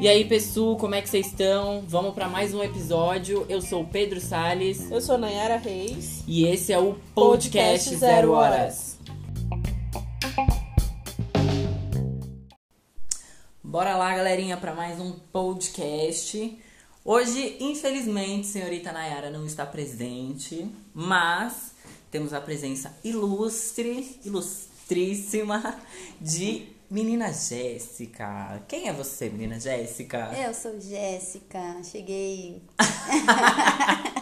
E aí, pessoal, como é que vocês estão? Vamos para mais um episódio. Eu sou o Pedro Sales Eu sou Nayara Reis. e esse é o Podcast, Zero Horas. Bora lá, galerinha, para mais um podcast. Hoje, infelizmente, senhorita Nayara não está presente, mas temos a presença ilustre, ilustríssima de menina Jéssica. Quem é você, menina Jéssica? Eu sou Jéssica, cheguei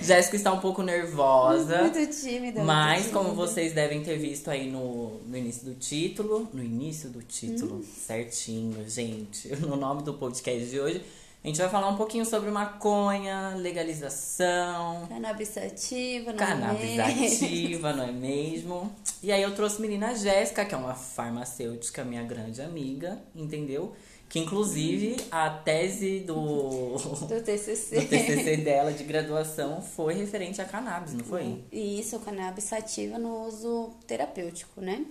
Jéssica está um pouco nervosa. muito tímida. Mas, muito como tímida. vocês devem ter visto aí no, no início do título, no início do título, certinho, gente, no nome do podcast de hoje, a gente vai falar um pouquinho sobre maconha, legalização, Cannabis ativa, não cannabis é mesmo? ativa, não é mesmo? E aí eu trouxe menina Jéssica, que é uma farmacêutica, minha grande amiga, entendeu? Que inclusive a tese do, Do TCC. do TCC dela de graduação foi referente a cannabis, não foi? E isso, cannabis ativa no uso terapêutico, né?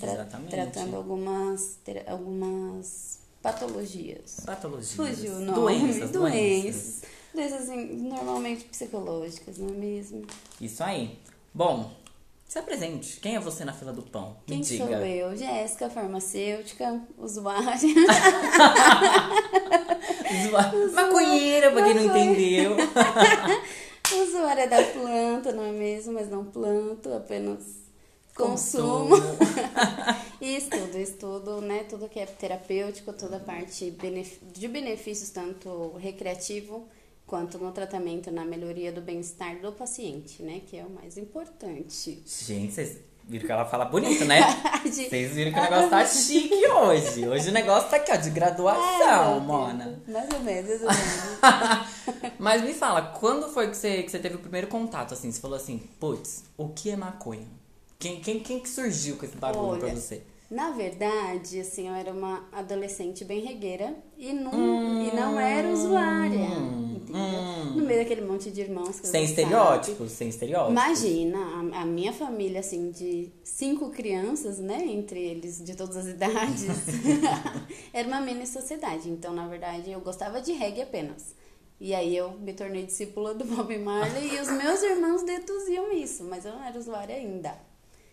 Tra- Exatamente. Tratando algumas, algumas patologias. Patologias. Fugiu o nome. Doenças, doenças. Doenças. Doenças assim, normalmente psicológicas, não é mesmo? Isso aí. Bom, se apresente. Quem é você na fila do pão? Quem Me diga. sou eu? Jéssica, farmacêutica, usuária. Maconheira, pra quem não entendeu. Usuária da planta, não é mesmo? Mas não planto, apenas consumo. E estudo, estudo, né? Tudo que é terapêutico, toda a parte de benefícios, tanto recreativo quanto no tratamento, na melhoria do bem-estar do paciente, né? Que é o mais importante. Gente, vocês viram que ela fala bonito, né? Vocês viram que o negócio tá chique hoje. Hoje o negócio tá aqui, ó, de graduação, É, mona. Mais ou menos, mais ou menos. Mas me fala, quando foi que você, que você teve o primeiro contato, assim? Você falou assim, putz, o que é maconha? Quem, quem, quem que surgiu com esse bagulho pra Olha, você? Na verdade, assim, eu era uma adolescente bem regueira e não, e não era usuária. entendeu? No meio daquele monte de irmãos que Hum, Sem você sabe. estereótipos, sem estereótipos. Imagina, a, a minha família, assim, de cinco crianças, né? Entre eles de todas as idades, era uma mini sociedade. Então, na verdade, eu gostava de reggae apenas. E aí eu me tornei discípula do Bob Marley e os meus irmãos deduziam isso, mas eu não era usuária ainda.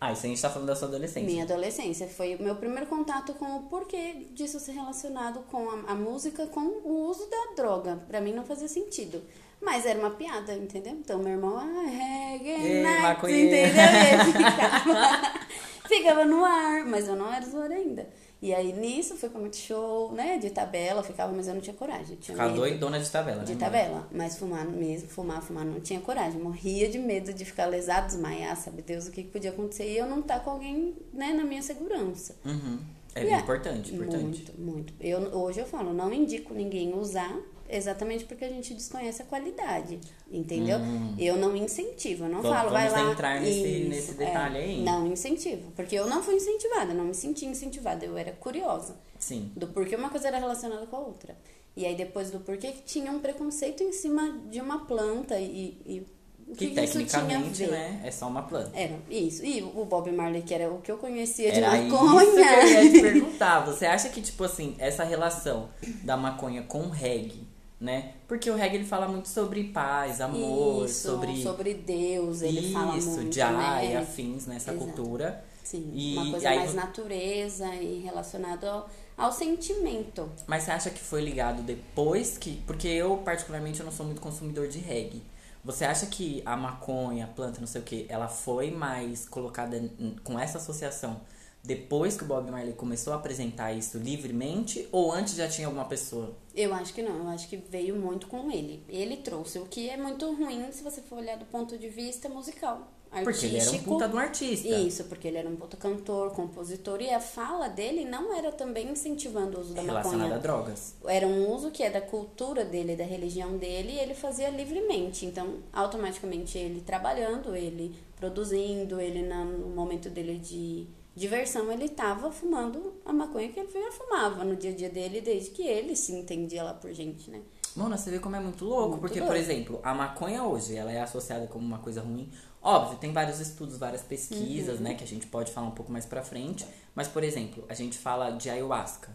Ah, isso a gente tá falando da sua adolescência. Minha adolescência foi o meu primeiro contato com o porquê disso ser relacionado com a, a música, com o uso da droga. Pra mim não fazia sentido. Mas era uma piada, entendeu? Então meu irmão, ah, reggae Ei, night, maconheiro. entendeu? Ele ficava, ficava no ar, mas eu não era usuária ainda. E aí nisso foi muito show, né? De tabela, ficava, mas eu não tinha coragem. Tinha Ficava doidona de tabela, de né? tabela, mas fumar mesmo, fumar, fumar, não tinha coragem. Morria de medo de ficar lesado, desmaiar, sabe Deus o que, que podia acontecer e eu não estar com alguém, né, na minha segurança. Uhum. É bem importante, importante. Muito, muito. Eu, hoje eu falo, não indico ninguém usar exatamente porque a gente desconhece a qualidade, entendeu? Eu não incentivo, eu não Hum. Vamos- falo, vai lá. entrar nesse- Isso, nesse detalhe é, aí. Não incentivo, porque eu não fui incentivada, não me senti incentivada, eu era curiosa Sim. do porquê uma coisa era relacionada com a outra. E aí depois do porquê que tinha um preconceito em cima de uma planta e, e o Que, que, que isso tinha a tecnicamente, ver. né, é só uma planta. Era isso. E o Bob Marley, que era o que eu conhecia de Era isso que eu maconha. ia te perguntar. Você acha que, tipo assim, essa relação da maconha com o reggae, né? Porque o reggae ele fala muito sobre paz, amor, Isso, sobre. sobre Deus, ele isso, fala muito, Jai né? afins nessa Exato. cultura. Sim, E uma coisa aí mais natureza e relacionado ao, ao sentimento. Mas você acha que foi ligado depois que. Porque eu, particularmente, eu não sou muito consumidor de reggae. Você acha que a maconha, a planta, não sei o que, ela foi mais colocada com essa associação depois que o Bob Marley começou a apresentar isso livremente? Ou antes já tinha alguma pessoa? Eu acho que não, eu acho que veio muito com ele. Ele trouxe, o que é muito ruim se você for olhar do ponto de vista musical. Porque ele era um artístico. puta de um artista. Isso, porque ele era um puta cantor, compositor, e a fala dele não era também incentivando o uso da Relacionada a maconha. drogas. Era um uso que é da cultura dele, da religião dele, e ele fazia livremente. Então, automaticamente, ele trabalhando, ele produzindo, ele no momento dele de diversão, ele tava fumando a maconha que ele já fumava no dia a dia dele, desde que ele se entendia lá por gente, né? Mano, você vê como é muito louco. Muito porque, por exemplo, a maconha hoje, ela é associada como uma coisa ruim. Óbvio, tem vários estudos, várias pesquisas, Uhum. né? Que a gente pode falar um pouco mais pra frente. Mas, por exemplo, a gente fala de ayahuasca,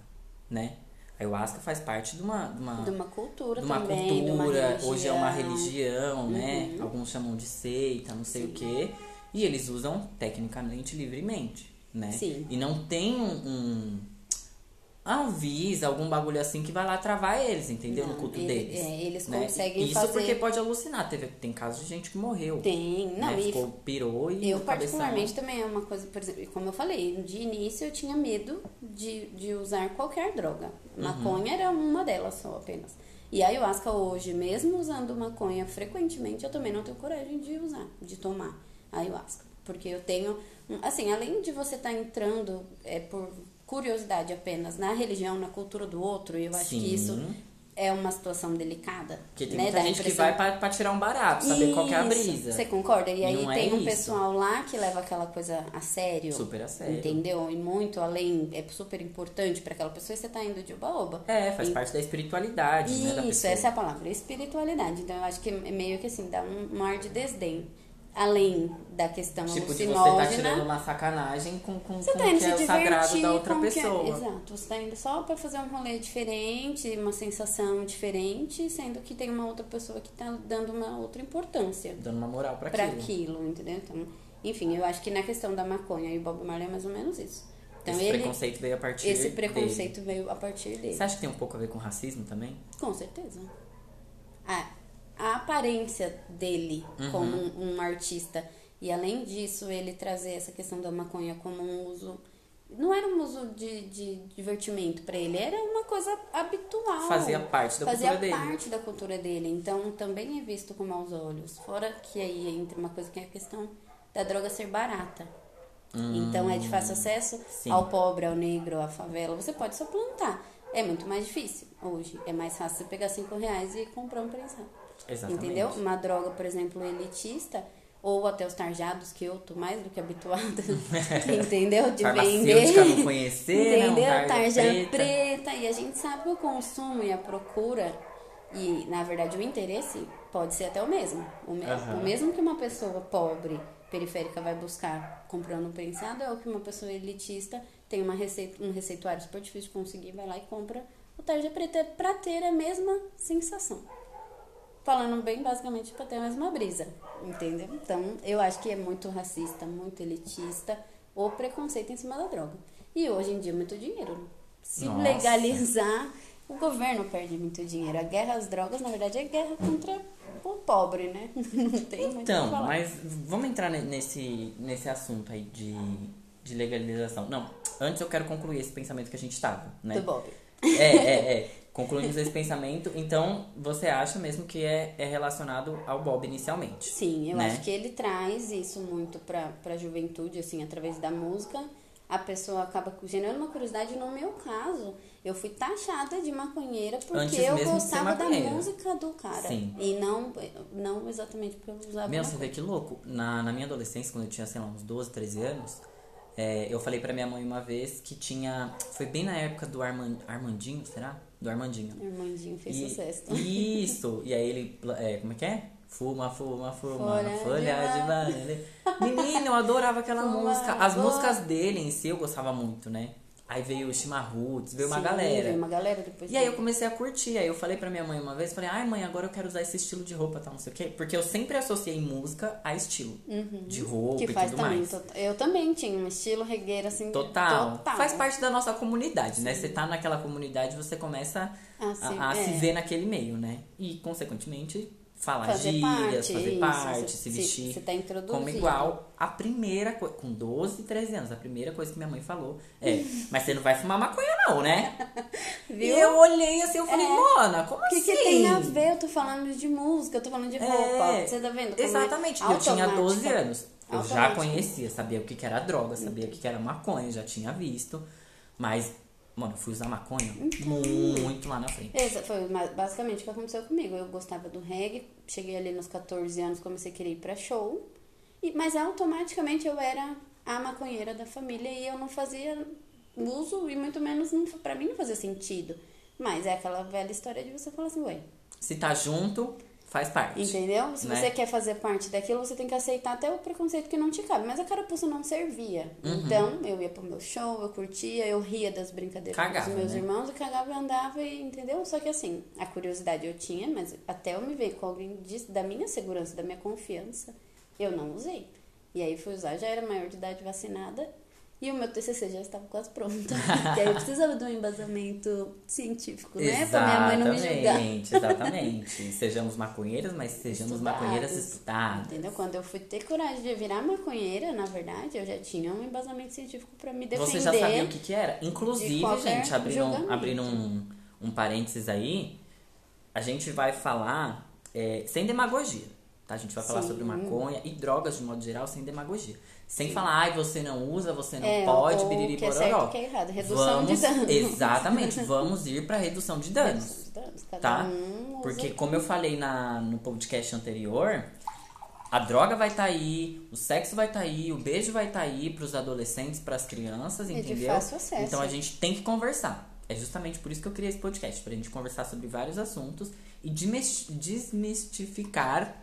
né? Ayahuasca faz parte de uma... De uma, De uma cultura de uma também, de uma cultura, religião. hoje é uma religião, né? Uhum. Alguns chamam de seita, não sei o quê. E eles usam tecnicamente livremente, né? Sim. E não tem um, um avisa, algum bagulho assim que vai lá travar eles, entendeu? no Não, culto ele- deles. é, eles né? conseguem Isso fazer- porque pode alucinar. Teve, tem casos de gente que morreu. Tem, não, né? e Ficou, pirou e Eu, cabeção- particularmente, também é uma coisa, por exemplo, como eu falei, de início eu tinha medo de, de usar qualquer droga. Uhum. Maconha era uma delas só apenas. E a ayahuasca hoje, mesmo usando maconha frequentemente, eu também não tenho coragem de usar, de tomar ayahuasca. Porque eu tenho, assim, além de você estar entrando é, por curiosidade apenas na religião, na cultura do outro, eu acho Sim. que isso é uma situação delicada. Porque tem né? muita gente que impressão- vai pra, pra tirar um barato, saber qual que é a isso, brisa. Você concorda? E aí Não é tem um isso. pessoal lá que leva aquela coisa a sério. Super a sério. Entendeu? E muito além, é super importante pra aquela pessoa e você tá indo de oba-oba. É, faz E- parte da espiritualidade, né? Da Isso, essa é a palavra, espiritualidade. Então eu acho que é meio que assim, dá um, um ar de desdém. Além da questão Tipo, de você alucinógena. tá tirando uma sacanagem com, com, Você com tá indo que é o sagrado da outra é- pessoa. Exato. Você tá indo só pra fazer um rolê diferente, uma sensação diferente, sendo que tem uma outra pessoa que tá dando uma outra importância Dando uma moral pra pra aquilo. aquilo, entendeu? Então, enfim, eu acho que na questão da maconha e o Bob Marley é mais ou menos isso. Então esse ele preconceito veio a partir esse dele. preconceito veio a partir dele. Você acha que tem um pouco a ver com racismo também? Com certeza. A, a aparência dele Uhum. como um, um artista e além disso ele trazer essa questão da maconha como um uso não era um uso de, de divertimento pra ele, era uma coisa habitual. Fazia parte da Fazia cultura dele. parte da cultura dele. Então também é visto com maus olhos. Fora que aí entra uma coisa que é a questão da droga ser barata. Então é de fácil acesso Hum, sim. ao pobre, ao negro, à favela. Você pode só plantar. É muito mais difícil hoje. É mais fácil você pegar cinco reais e comprar um prensado. Exatamente. Entendeu? Uma droga, por exemplo, elitista, ou até os tarjados, que eu tô mais do que habituada, entendeu? De vender. não conhecer, né? Um entendeu? tarja Tarja preta. preta. E a gente sabe que o consumo e a procura, e na verdade o interesse, pode ser até o mesmo. O, me- Aham. o mesmo que uma pessoa pobre, periférica, vai buscar comprando um prensado, é o que uma pessoa elitista tem uma receita, um receituário super difícil de conseguir, vai lá e compra o tarja preta pra ter a mesma sensação. Falando bem basicamente pra ter a mesma brisa, entendeu? Então, eu acho que é muito racista, muito elitista o preconceito em cima da droga. E hoje em dia é muito dinheiro. Se Nossa. legalizar, o governo perde muito dinheiro. A guerra às drogas, na verdade, é guerra contra o pobre, né? Não tem muito Então, mas vamos entrar ne- nesse, nesse assunto aí de, de legalização. Não, antes eu quero concluir esse pensamento que a gente tava, né? Do Bob. É, é, é. Concluímos esse pensamento. Então, você acha mesmo que é, é relacionado ao Bob inicialmente? Sim, eu né? acho que ele traz isso muito pra, pra juventude, assim, através da música. A pessoa acaba gerando uma curiosidade. No meu caso, eu fui taxada de maconheira porque Antes eu gostava da música do cara. Sim. E não, não exatamente porque eu usava Meu, você vê que louco. Na, na minha adolescência, quando eu tinha, sei lá, uns 12, 13 anos, é, eu falei pra minha mãe uma vez que tinha. Foi bem na época do Arman, Armandinho, será? Do Armandinho. Irmandinho fez E- sucesso. Isso! E aí ele. é, como é que é? Fuma, fuma, fuma, Folha folha, de banana. Menino, eu adorava aquela Fuma, música. As músicas dele em si eu gostava muito, né? Aí veio o Chimarruts, veio uma Sim, galera. veio uma galera depois E aí eu comecei a curtir. Aí eu falei pra minha mãe uma vez, falei, ai mãe, agora eu quero usar esse estilo de roupa, tal, não sei o quê. Porque eu sempre associei música a estilo. De roupa Uhum. que e faz tudo também. mais. tota- Eu também tinha um estilo regueiro assim. Total. total. Faz parte da nossa comunidade, né? Você tá naquela comunidade, você começa Ah, a, sim, a se é. ver naquele meio, né? E, consequentemente, falar Fazer gírias, parte, fazer parte, se se- vestir. você tá introduzindo. como igual. A primeira coisa, com 12, 13 anos, a primeira coisa que minha mãe falou é: Mas você não vai fumar maconha, não, né? Viu? E eu olhei assim, eu falei, É. Mona, como O que, assim? que tem a ver? Eu tô falando de música, eu tô falando de roupa. É, Você tá vendo? é Exatamente. Eu tinha 12 automática. anos. Eu já conhecia, sabia o que, que era droga, sabia o que, que era maconha, já tinha visto. Mas, mano, eu fui usar maconha muito lá na frente. Essa foi basicamente o que aconteceu comigo. Eu gostava do reggae, cheguei ali nos 14 anos, comecei a querer ir pra show. E, mas automaticamente eu era a maconheira da família e eu não fazia uso e muito menos não, pra mim não fazia sentido. Mas é aquela velha história de você falar assim, ué, Se tá junto, faz parte. Entendeu? Se né? você quer fazer parte daquilo, você tem que aceitar até o preconceito que não te cabe. Mas a carapuça não servia. Uhum. Então, eu ia pro meu show, eu curtia, eu ria das brincadeiras Cagava, dos meus né? irmãos, eu cagava e andava, e, entendeu? Só que assim, a curiosidade eu tinha, mas até eu me ver com alguém da minha segurança, da minha confiança, eu não usei. E aí fui usar, já era maior de idade vacinada. E o meu TCC já estava quase pronto. e aí eu precisava de um embasamento científico, né? Pra minha mãe não me julgar. Exatamente, exatamente. sejamos maconheiras, mas sejamos Estudadas. maconheiras estudadas. Entendeu? Quando eu fui ter coragem de virar maconheira, na verdade, eu já tinha um embasamento científico pra me defender. Você já sabia o que, que era? Inclusive, gente, abrindo, um, abrindo um, um parênteses aí, a gente vai falar é, sem demagogia. Tá? A gente vai falar Sim. sobre maconha e drogas de modo geral sem demagogia. Sem falar, ai, você não usa, você não É, pode, ou biriri, que é certo que é errado. Redução vamos, de danos. Exatamente, vamos ir pra redução de danos. Redução de danos. Cada tá? um Porque como eu falei na, no podcast anterior, a droga vai estar aí, o sexo vai estar aí, o beijo vai estar aí pros adolescentes, pras crianças, E de entendeu? fácil acesso. Então a gente tem que conversar. É justamente por isso que eu criei esse podcast, pra gente conversar sobre vários assuntos e desmis- desmistificar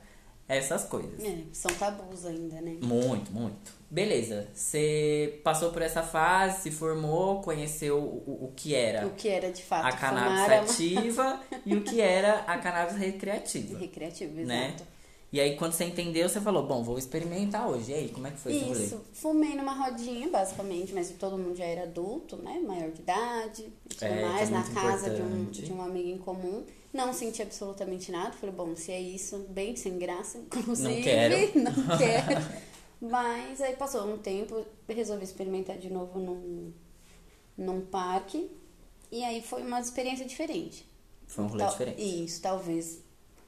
essas coisas. É, são tabus ainda, né? Muito, muito. Beleza, você passou por essa fase, se formou, conheceu o, o- que era O que era de fato a cannabis é ativa e o que era a cannabis recreativa. recreativo, né? exato. E aí, quando você entendeu, você falou, bom, vou experimentar hoje. E aí, como é que foi rolê? Isso, fumei numa rodinha, basicamente, mas todo mundo já era adulto, né? Maior de idade e tudo É, é mais, na muito casa de um, de um amigo em comum. Não senti absolutamente nada. Falei, bom, se é isso, bem sem graça, inclusive. Não quero. Não quero. Mas aí passou um tempo, resolvi experimentar de novo num, num parque. E aí foi uma experiência diferente. Foi um rolê Tal- diferente. Isso, talvez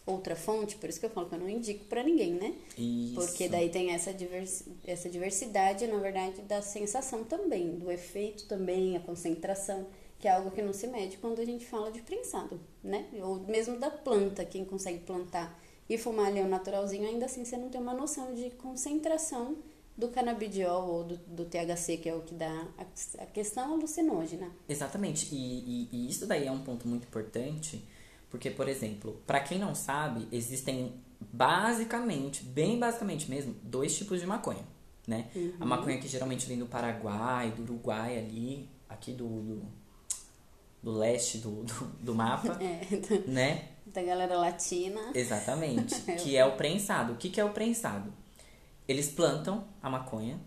outra fonte, por isso que eu falo que eu não indico pra ninguém, né? Isso. Porque daí tem essa, diversi essa diversidade, na verdade, da sensação também, do efeito também, a concentração, que é algo que não se mede quando a gente fala de prensado, né? Ou mesmo da planta, quem consegue plantar e fumar ali o naturalzinho, ainda assim você não tem uma noção de concentração do canabidiol ou do, do THC, que é o que dá a, a questão alucinógena. Exatamente. E, e, e isso daí é um ponto muito importante, porque, por exemplo, pra quem não sabe, existem basicamente, bem basicamente mesmo, dois tipos de maconha, né? Uhum. A maconha que geralmente vem do Paraguai, do Uruguai ali, aqui do, do, do leste do, do, do mapa, É, né? da galera latina. Exatamente. que é o prensado. O que, que é o prensado? Eles plantam a maconha,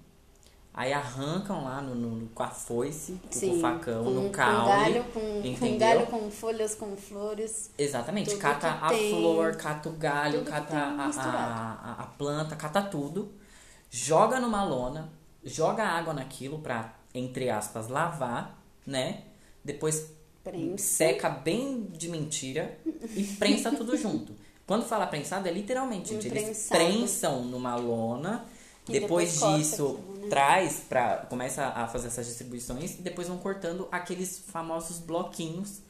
aí arrancam lá no, no- com a foice, com o facão, com, no com caule. galho, com, com galho, com folhas, com flores. Exatamente. Cata a tem- flor, cata o galho, cata a, a, a planta, cata tudo, joga numa lona, joga água naquilo pra, entre aspas, lavar, né? Depois Prensa. seca bem de mentira e prensa tudo junto. Quando fala prensado, é literalmente, gente. Eles prensam numa lona. Depois, depois disso, né? traz pra. Começa a fazer essas distribuições e depois vão cortando aqueles famosos bloquinhos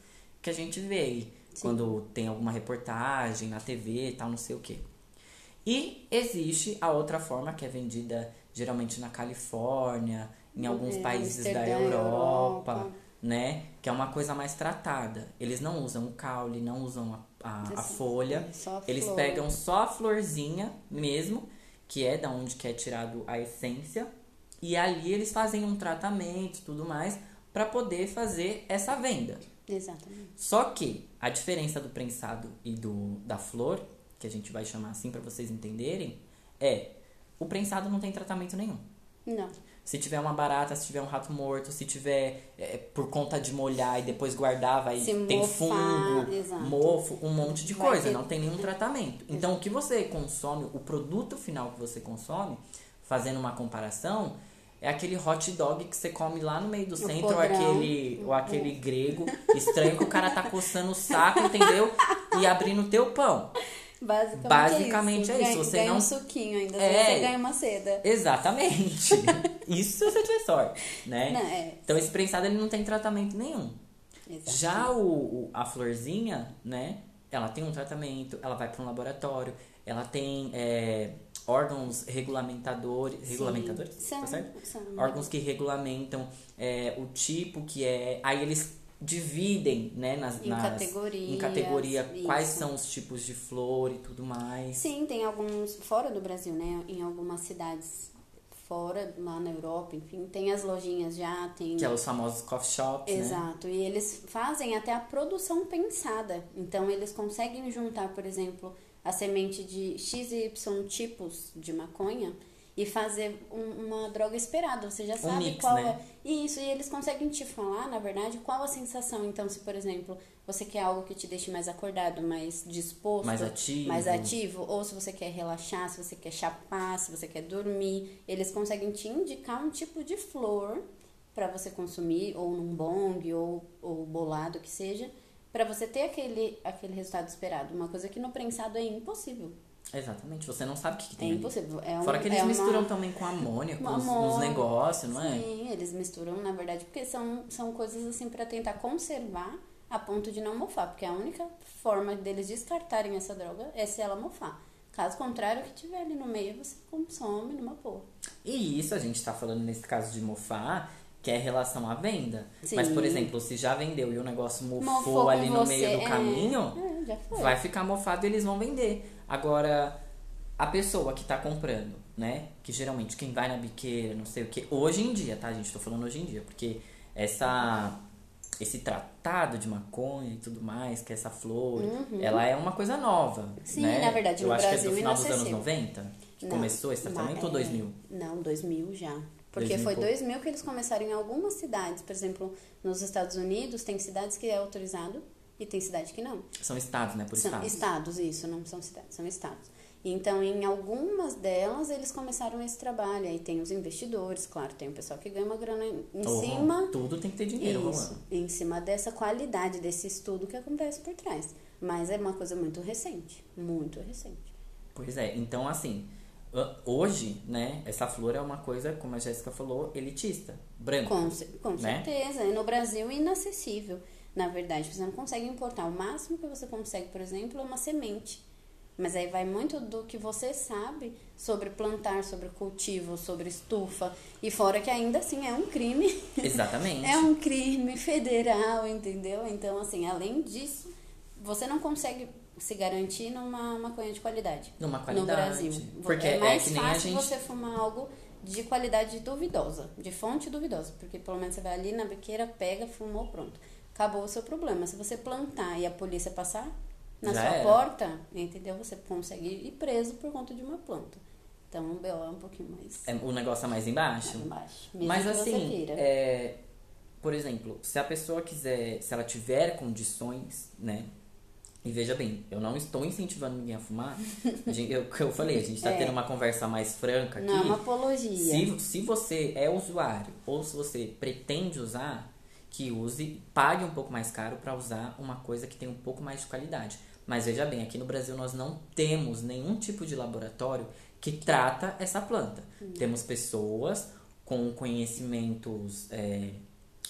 que a gente vê aí. Quando tem alguma reportagem na TV e tal, não sei o quê. E existe a outra forma que é vendida geralmente na Califórnia, em alguns É, países da Europa, Europa. Né? Que é uma coisa mais tratada. Eles não usam o caule, não usam a, a, a Sim, folha. Eles pegam só a florzinha mesmo, que é da onde que é tirado a essência. E ali eles fazem um tratamento e tudo mais para poder fazer essa venda. Exatamente. Só que a diferença do prensado e do da flor, que a gente vai chamar assim para vocês entenderem, é o prensado não tem tratamento nenhum. Não. Se tiver uma barata, se tiver um rato morto, se tiver é, por conta de molhar e depois guardar, vai Se tem mofar, fungo, exato. mofo, um monte de Vai coisa, ter- não tem nenhum tratamento. Então o que você consome, o produto final que você consome, fazendo uma comparação, é aquele hot dog que você come lá no meio do centro, ou podrão. aquele, ou aquele grego estranho que o cara tá coçando o saco, entendeu? E abrindo o teu pão. Basicamente, Basicamente é é isso. isso, Ganha, você ganha não- um suquinho ainda, É. você ganha uma seda. Exatamente. Isso se você tiver sorte, né? Não, é. Então esse prensado ele não tem tratamento nenhum. Exato. Já o, o- a florzinha, né? Ela tem um tratamento, ela vai para um laboratório, ela tem é, órgãos regulamentadores, Sim. regulamentadores, São, tá certo? são. Órgãos que regulamentam é, o tipo que é. Aí eles dividem, né, nas, Em nas- categorias, em categoria quais isso. são os tipos de flor e tudo mais. Sim, tem alguns fora do Brasil, né? Em algumas cidades fora, lá na Europa, enfim, tem as lojinhas já, tem. Que é os famosos coffee shops, né? Exato, e eles fazem até a produção pensada. Então, eles conseguem juntar, por exemplo, a semente de XY tipos de maconha e fazer um- uma droga esperada. Você já sabe mix, qual né? é. Isso, e eles conseguem te falar, na verdade, qual a sensação. Então, se, por exemplo, você quer algo que te deixe mais acordado, mais disposto, Mais ativo. mais ativo, ou se você quer relaxar, se você quer chapar, se você quer dormir, eles conseguem te indicar um tipo de flor para você consumir, ou num bong, ou, ou bolado que seja, para você ter aquele, aquele resultado esperado. Uma coisa que no prensado é impossível. Exatamente, você não sabe o que, que É tem ali. impossível. É um, Fora que eles é uma- misturam também com amônia, com uma os, negócios, não é? Sim, eles misturam, na verdade, porque são, são coisas assim para tentar conservar a ponto de não mofar, porque a única forma deles descartarem essa droga é se ela mofar. Caso contrário, o que tiver ali no meio você consome numa boa. E isso a gente tá falando nesse caso de mofar, que é relação à venda. Sim. Mas, por exemplo, se já vendeu e o negócio mofou, Mofou ali no meio do é. caminho, É, vai ficar mofado e eles vão vender. Agora, a pessoa que tá comprando, né? Que geralmente quem vai na biqueira, não sei o que, hoje em dia, tá, gente? Tô falando hoje em dia, porque essa esse tratado de maconha e tudo mais, que é essa flor, ela é uma coisa nova. Uhum. Sim, né? na verdade, Eu no acho que é Brasil do final dos anos inacessível. 90 que Não, começou esse tratamento ou é, 2000? Não, 2000 já. Porque 2000 foi e pouco. 2000 que eles começaram em algumas cidades. Por exemplo, nos Estados Unidos tem cidades que é autorizado e tem cidade que não. São estados, né? Por São estados. estados, isso, não são cidades, são estados. Então, em algumas delas, eles começaram esse trabalho. Aí tem os investidores, claro, tem o pessoal que ganha uma grana em Oh, cima. Tudo tem que ter dinheiro, Isso, em cima dessa qualidade, desse estudo que acontece por trás. Mas é uma coisa muito recente, muito recente. Pois é, então assim, hoje, né, essa flor é uma coisa, como a Jéssica falou, elitista, branca. Com, com né? certeza. E no Brasil, inacessível. Na verdade, você não consegue importar. O máximo que você consegue, por exemplo, é uma semente. Mas aí vai muito do que você sabe sobre plantar, sobre cultivo, sobre estufa. E fora que ainda assim é um crime. Exatamente. É um crime federal, entendeu? Então, assim, além disso, você não consegue se garantir numa maconha de qualidade. Numa No qualidade. Brasil. Porque é é mais a fácil gente- você fumar algo de qualidade duvidosa, de fonte duvidosa. Porque pelo menos você vai ali na biqueira, pega, fumou, pronto. Acabou o seu problema. Se você plantar e a polícia passar na Já sua era. porta, entendeu? Você consegue ir preso por conta de uma planta. Então o BO é um pouquinho mais É, o negócio é mais embaixo. embaixo. Mesmo Mas que você assim, é, por exemplo, se a pessoa quiser, se ela tiver condições, né? E veja bem, eu não estou incentivando ninguém a fumar. Eu, eu falei, a gente tá É. tendo uma conversa mais franca aqui. Não uma apologia. Se, se você é usuário ou se você pretende usar, que use, pague um pouco mais caro para usar uma coisa que tem um pouco mais de qualidade. Mas veja bem, aqui no Brasil nós não temos nenhum tipo de laboratório que trata essa planta. Temos pessoas com conhecimentos é,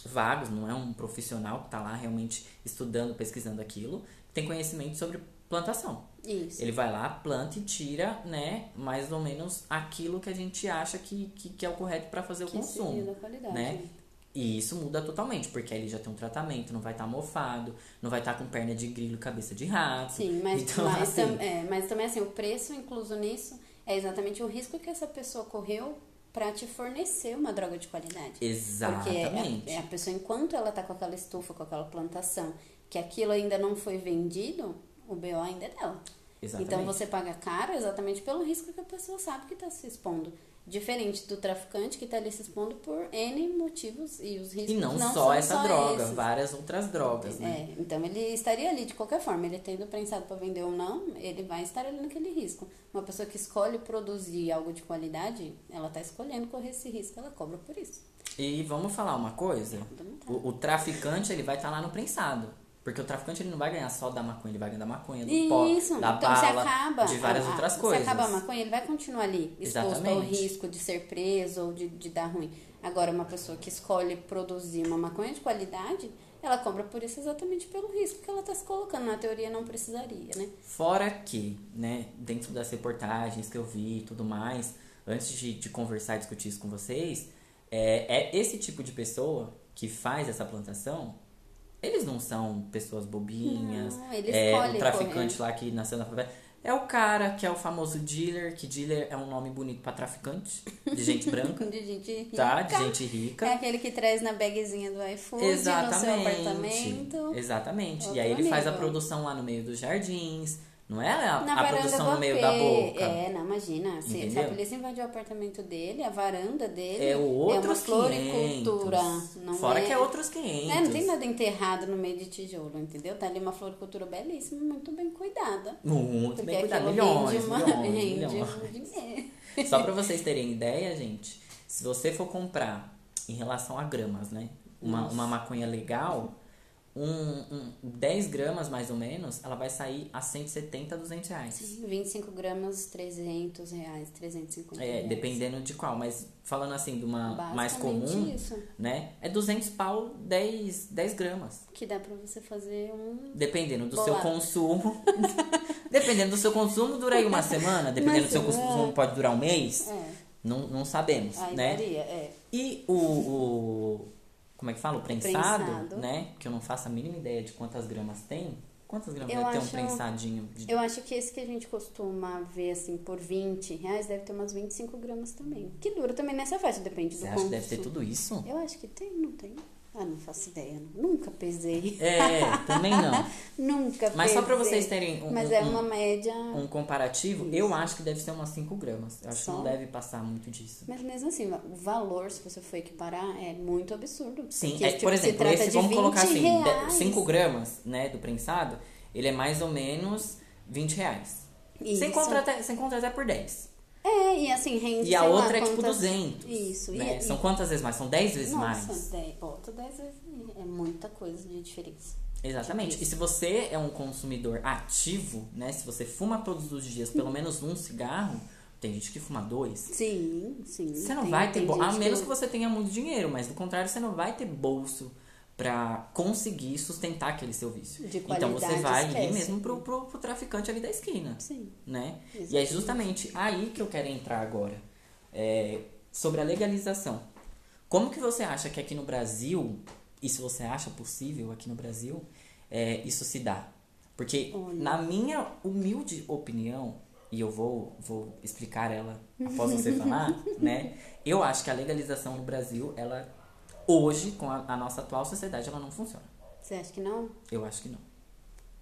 vagos, não é um profissional que está lá realmente estudando, pesquisando aquilo, tem conhecimento sobre plantação. Isso. Ele vai lá, planta e tira, né, mais ou menos aquilo que a gente acha que, que, que é o correto para fazer o que seria consumo. qualidade. né? E isso muda totalmente, porque ele já tem um tratamento, não vai estar mofado, não vai estar com perna de grilo cabeça de rato. Sim, mas, então, mas, assim, tam- é, mas também assim, o preço incluso nisso é exatamente o risco que essa pessoa correu para te fornecer uma droga de qualidade. Exatamente. Porque a, a pessoa, enquanto ela tá com aquela estufa, com aquela plantação, que aquilo ainda não foi vendido, o BO ainda é dela. Exatamente. Então você paga caro exatamente pelo risco que a pessoa sabe que está se expondo. Diferente do traficante que está ali se expondo por N motivos e os riscos E não, não só essa só droga, esses. várias outras drogas, né? É, então ele estaria ali de qualquer forma, ele tendo prensado para vender ou não, ele vai estar ali naquele risco. Uma pessoa que escolhe produzir algo de qualidade, ela está escolhendo correr esse risco, ela cobra por isso. E vamos falar uma coisa, tá. o, o traficante ele vai estar lá no prensado. Porque o traficante ele não vai ganhar só da maconha, ele vai ganhar da maconha, do pó, Isso, da então bala, acaba, de várias a- outras coisas. Se acaba a maconha, ele vai continuar ali, exposto ao Exatamente. risco de ser preso ou de, de dar ruim. Agora, uma pessoa que escolhe produzir uma maconha de qualidade, ela cobra por isso exatamente pelo risco que ela está se colocando. Na teoria, não precisaria, né? Fora que, né, dentro das reportagens que eu vi e tudo mais, antes de, de conversar e discutir isso com vocês, é, é esse tipo de pessoa que faz essa plantação, eles não são pessoas bobinhas. Não, ele é o traficante lá que nasceu na favela. É o cara que é o famoso dealer, que dealer é um nome bonito pra traficante, de gente branca, De gente rica. tá? De gente rica. É aquele que traz na bagzinha do iFood, no seu apartamento. Exatamente. Outro e aí ele faz a produção lá no meio dos jardins. Não é a, Na a produção no meio da boca. É, não, imagina. Se, se a Entendeu? polícia invadiu o apartamento dele, a varanda dele É o outros é uma floricultura. 500. Não Fora é... que é outros 500. É, não tem nada enterrado no meio de tijolo, entendeu? Tá ali uma floricultura belíssima, muito bem cuidada. Muito bem cuidado. aquilo Milhões, uma, milhões, milhões. um dinheiro. Só pra vocês terem ideia, gente, se você for comprar em relação a gramas, né? Uma, Nossa. uma maconha legal, um, um 10 gramas mais ou menos, ela vai sair a 170, 200 reais. 25 gramas, 300 reais, 350 É, reais. dependendo de qual, mas falando assim de uma mais comum, isso. né? É 200 pau 10, 10 gramas. Que dá pra você fazer um... Dependendo do Bolado. seu consumo. dependendo do seu consumo, dura aí uma semana. Dependendo do seu consumo, pode durar um mês. É, Não, não sabemos, aí né? varia, é. E o, o- Como é que fala? O prensado, prensado. né? Que eu não faço a mínima ideia de quantas gramas tem. Quantas gramas Eu deve ter um prensadinho? De... Eu acho que esse que a gente costuma ver, assim, por 20 reais, deve ter umas 25 gramas também. Que dura também nessa faixa, depende Você do acha que deve ter tudo isso? Eu acho que tem, não tem? Ah, não faço ideia. Nunca pesei. É, também não. Nunca Mas só pra pesei. vocês terem um, Mas um- é um- uma média... um comparativo, eu acho que deve ser umas 5 gramas. Eu acho Só? que não deve passar muito disso. Mas mesmo assim, o valor, se você for equiparar, é muito absurdo. Sim, Porque, é, tipo, por se exemplo, trata esse, de vamos colocar 20 assim, reais. 5 gramas né, do prensado, ele é mais ou menos 20 reais. Você Isso. encontra, até, você encontra até por 10. É, e assim, rende, E a sei lá, outra é tipo quantas- 200. Isso. Né? E, São quantas vezes mais? São 10 vezes Nossa, mais. 10, bota 10 vezes. É muita coisa de diferença. Exatamente. Tipo e se você é um consumidor ativo, né? Se você fuma todos os dias pelo menos um cigarro, tem gente que fuma dois. Sim, sim. Você não Tem- vai ter bolso. A menos que você tenha muito dinheiro, mas do contrário, você não vai ter bolso pra conseguir sustentar aquele seu vício. Então você vai esquece. mesmo pro, pro, pro traficante ali da esquina. Sim. Né? E é justamente aí que eu quero entrar agora. É, sobre a legalização. Como que você acha que aqui no Brasil, e se você acha possível aqui no Brasil, é, isso se dá? Porque, Olha. na minha humilde opinião, e eu vou, vou explicar ela após você falar, né? Eu acho que a legalização no Brasil, ela, hoje, com a, a nossa atual sociedade, ela não funciona. Você acha que não? Eu acho que não.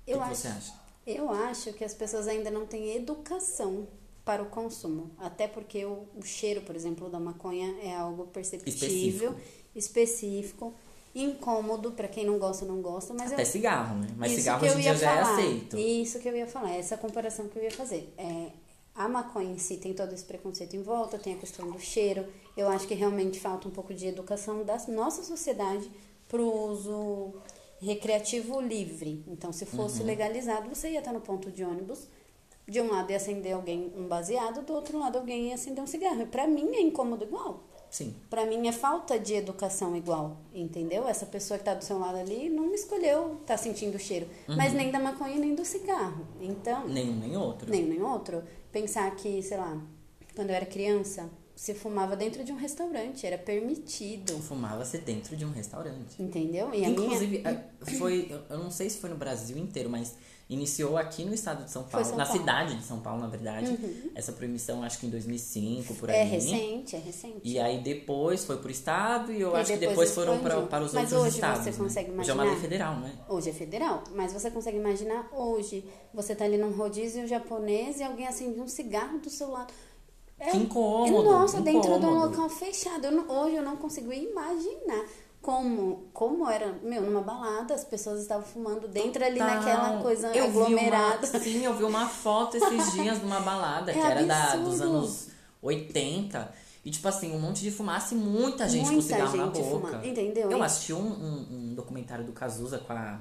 Eu o que, que acho. você acha? Eu acho que as pessoas ainda não têm educação para o consumo. Até porque o, o cheiro, por exemplo, da maconha é algo perceptível, específico, incômodo para quem não gosta, não gosta, mas Até eu cigarro, né? Mas cigarro que hoje em dia ia já é falar. aceito. Isso que eu ia falar, essa comparação que eu ia fazer. É, a maconha em si tem todo esse preconceito em volta, tem a questão do cheiro. Eu acho que realmente falta um pouco de educação da nossa sociedade para o uso recreativo livre. Então, se fosse Uhum. legalizado, você ia estar no ponto de ônibus. De um lado ia acender alguém um baseado, do outro lado alguém ia acender um cigarro. E pra mim é incômodo igual. Sim. Pra mim é falta de educação igual, entendeu? Essa pessoa que tá do seu lado ali não escolheu tá sentindo o cheiro, mas nem da maconha nem do cigarro. Então, Nenhum nem outro. nem nem outro. Pensar que, sei lá, quando eu era criança, se fumava dentro de um restaurante, era permitido, Fumava-se dentro de um restaurante. entendeu? E Inclusive, minha é, foi. eu- não sei se foi no Brasil inteiro, mas iniciou aqui no estado de São Paulo, São na Paulo. Uhum. cidade de São Paulo, na verdade. Essa proibição, acho que em 2005, por aí. é recente, é recente. E aí depois foi pro estado e eu E acho que depois depois foram pra, para os Mas outros hoje estados. você né? consegue Hoje é uma lei imaginar? federal, não é? Hoje é federal, mas você consegue imaginar hoje, você tá ali num rodízio japonês e alguém acende um cigarro do seu lado. É, Que incômodo, Nossa, dentro de um local fechado. Eu não- hoje eu não consigo imaginar como, como era, meu, numa balada, as pessoas estavam fumando dentro ali Total. naquela coisa Eu vi aglomerada. uma- sim, eu vi uma foto esses dias de uma balada É que era da, dos anos 80. E, tipo assim, um monte de fumaça e muita gente com Muita cigarro na gente boca. fumando, entendeu? Eu assisti um, um, um documentário do Cazuza com a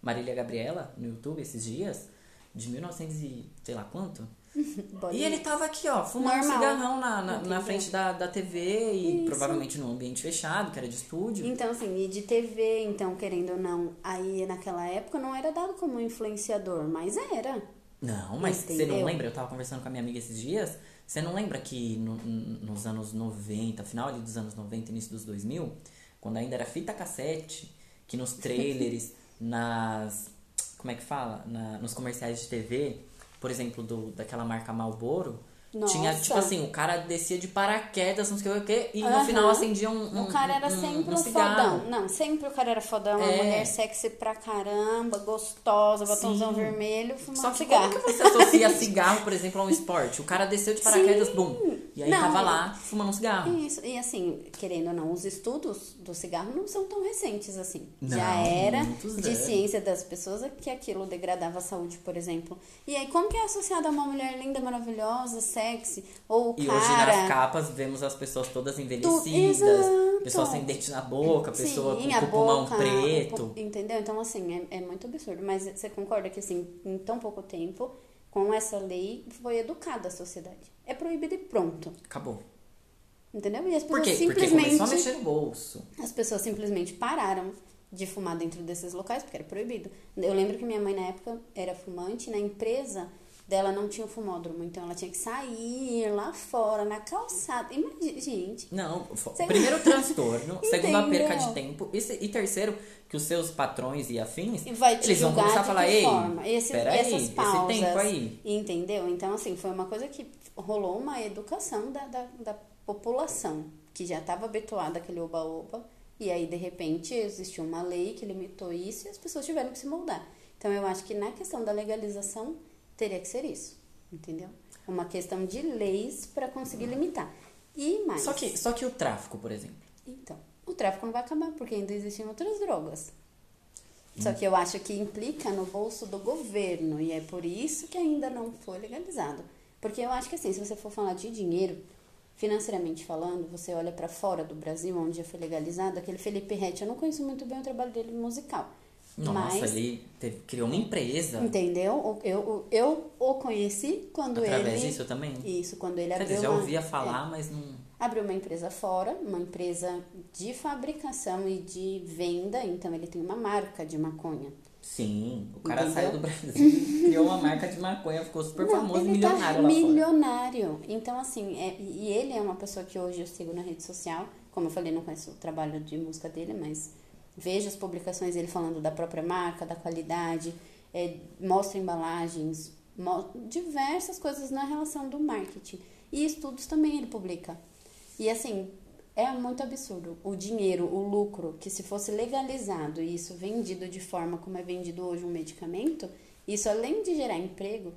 Marília Gabriela no YouTube esses dias, de 1900 e sei lá quanto. E ele tava aqui, ó, fumando um Normal. cigarrão na, na, na frente da, da TV e Isso. provavelmente num ambiente fechado, que era de estúdio. Então, assim, e de TV, então, querendo ou não, aí naquela época não era dado como influenciador, mas era. Não, mas você não lembra? Eu tava conversando com a minha amiga esses dias. Você não lembra que no- nos anos 90, final dos anos 90, início dos 2000, quando ainda era fita cassete, que nos trailers, nas. Como é que fala? Na, nos comerciais de TV, por exemplo, do, daquela marca Marlboro. Tinha, Nossa. tipo assim, o cara descia de paraquedas, não sei o que, e no Aham. final acendia um. um O cara era um- sempre um um fodão. Não, sempre o cara era fodão. Uma É. mulher sexy pra caramba, gostosa, batomzão Sim. vermelho, fumando Só que cigarro. como que você associa cigarro, por exemplo, a um esporte? O cara desceu de paraquedas, Sim. bum. E aí Não, tava lá fumando um cigarro. Isso, e assim, querendo ou não, os estudos do cigarro não são tão recentes assim. Não, Já era de ciência das pessoas que aquilo degradava a saúde, por exemplo. E aí, como que é associado a uma mulher linda, maravilhosa, sexy? Ou o E hoje cara. nas capas vemos as pessoas todas Tu- envelhecidas, Exato. pessoa sem dente na boca, pessoa Sim, com o pulmão boca, preto. Entendeu? Então, assim, é, é muito absurdo. Mas você concorda que, assim, em tão pouco tempo, com essa lei, foi educada a sociedade. É proibido e pronto. Acabou. Entendeu? E as Por pessoas quê? Porque simplesmente. começou a mexer no bolso. As pessoas simplesmente pararam de fumar dentro desses locais, porque era proibido. Eu lembro que minha mãe, na época, era fumante, na empresa dela não tinha o fumódromo, então ela tinha que sair lá fora, na calçada. Imagina, gente. Não, Você- primeiro transtorno, segundo a perca de tempo, e, e terceiro, que os seus patrões e afins, E vai te eles vão começar a falar, ei, forma? Esse, peraí, essas esse pausas, tempo aí. Entendeu? Então, assim, foi uma coisa que rolou uma educação da, da, da população, que já estava habituada àquele oba-oba, e aí, de repente, existiu uma lei que limitou isso e as pessoas tiveram que se moldar. Então, eu acho que na questão da legalização, teria que ser isso, entendeu? Uma questão de leis para conseguir limitar. E mais. Só que, só que o tráfico, por exemplo. Então, o tráfico não vai acabar, porque ainda existem outras drogas. Hum. Só que eu acho que implica no bolso do governo, e é por isso que ainda não foi legalizado. Porque eu acho que assim, se você for falar de dinheiro, financeiramente falando, você olha pra fora do Brasil, onde já foi legalizado, aquele Felipe Rett, eu não conheço muito bem o trabalho dele musical. Nossa, mas, ele teve- criou uma empresa entendeu? Eu, eu, eu o conheci quando através ele... disso também. Isso, quando ele Quer abriu dizer, já uma- ouvia é. falar, mas não... abriu uma empresa fora, uma empresa de fabricação e de venda, então ele tem uma marca de maconha. Sim, o cara Entendeu? saiu do Brasil criou uma marca de maconha, ficou super Não, famoso, ele milionário tá lá fora. milionário. Então, assim, é, e ele é uma pessoa que hoje eu sigo na rede social. Como eu falei, não conheço o trabalho de música dele, mas vejo as publicações dele falando da própria marca, da qualidade, é, mostra embalagens, mo- diversas coisas na relação do marketing. E estudos também ele publica. E assim, é muito absurdo o dinheiro, o lucro, que se fosse legalizado e isso vendido de forma como é vendido hoje um medicamento, isso além de gerar emprego,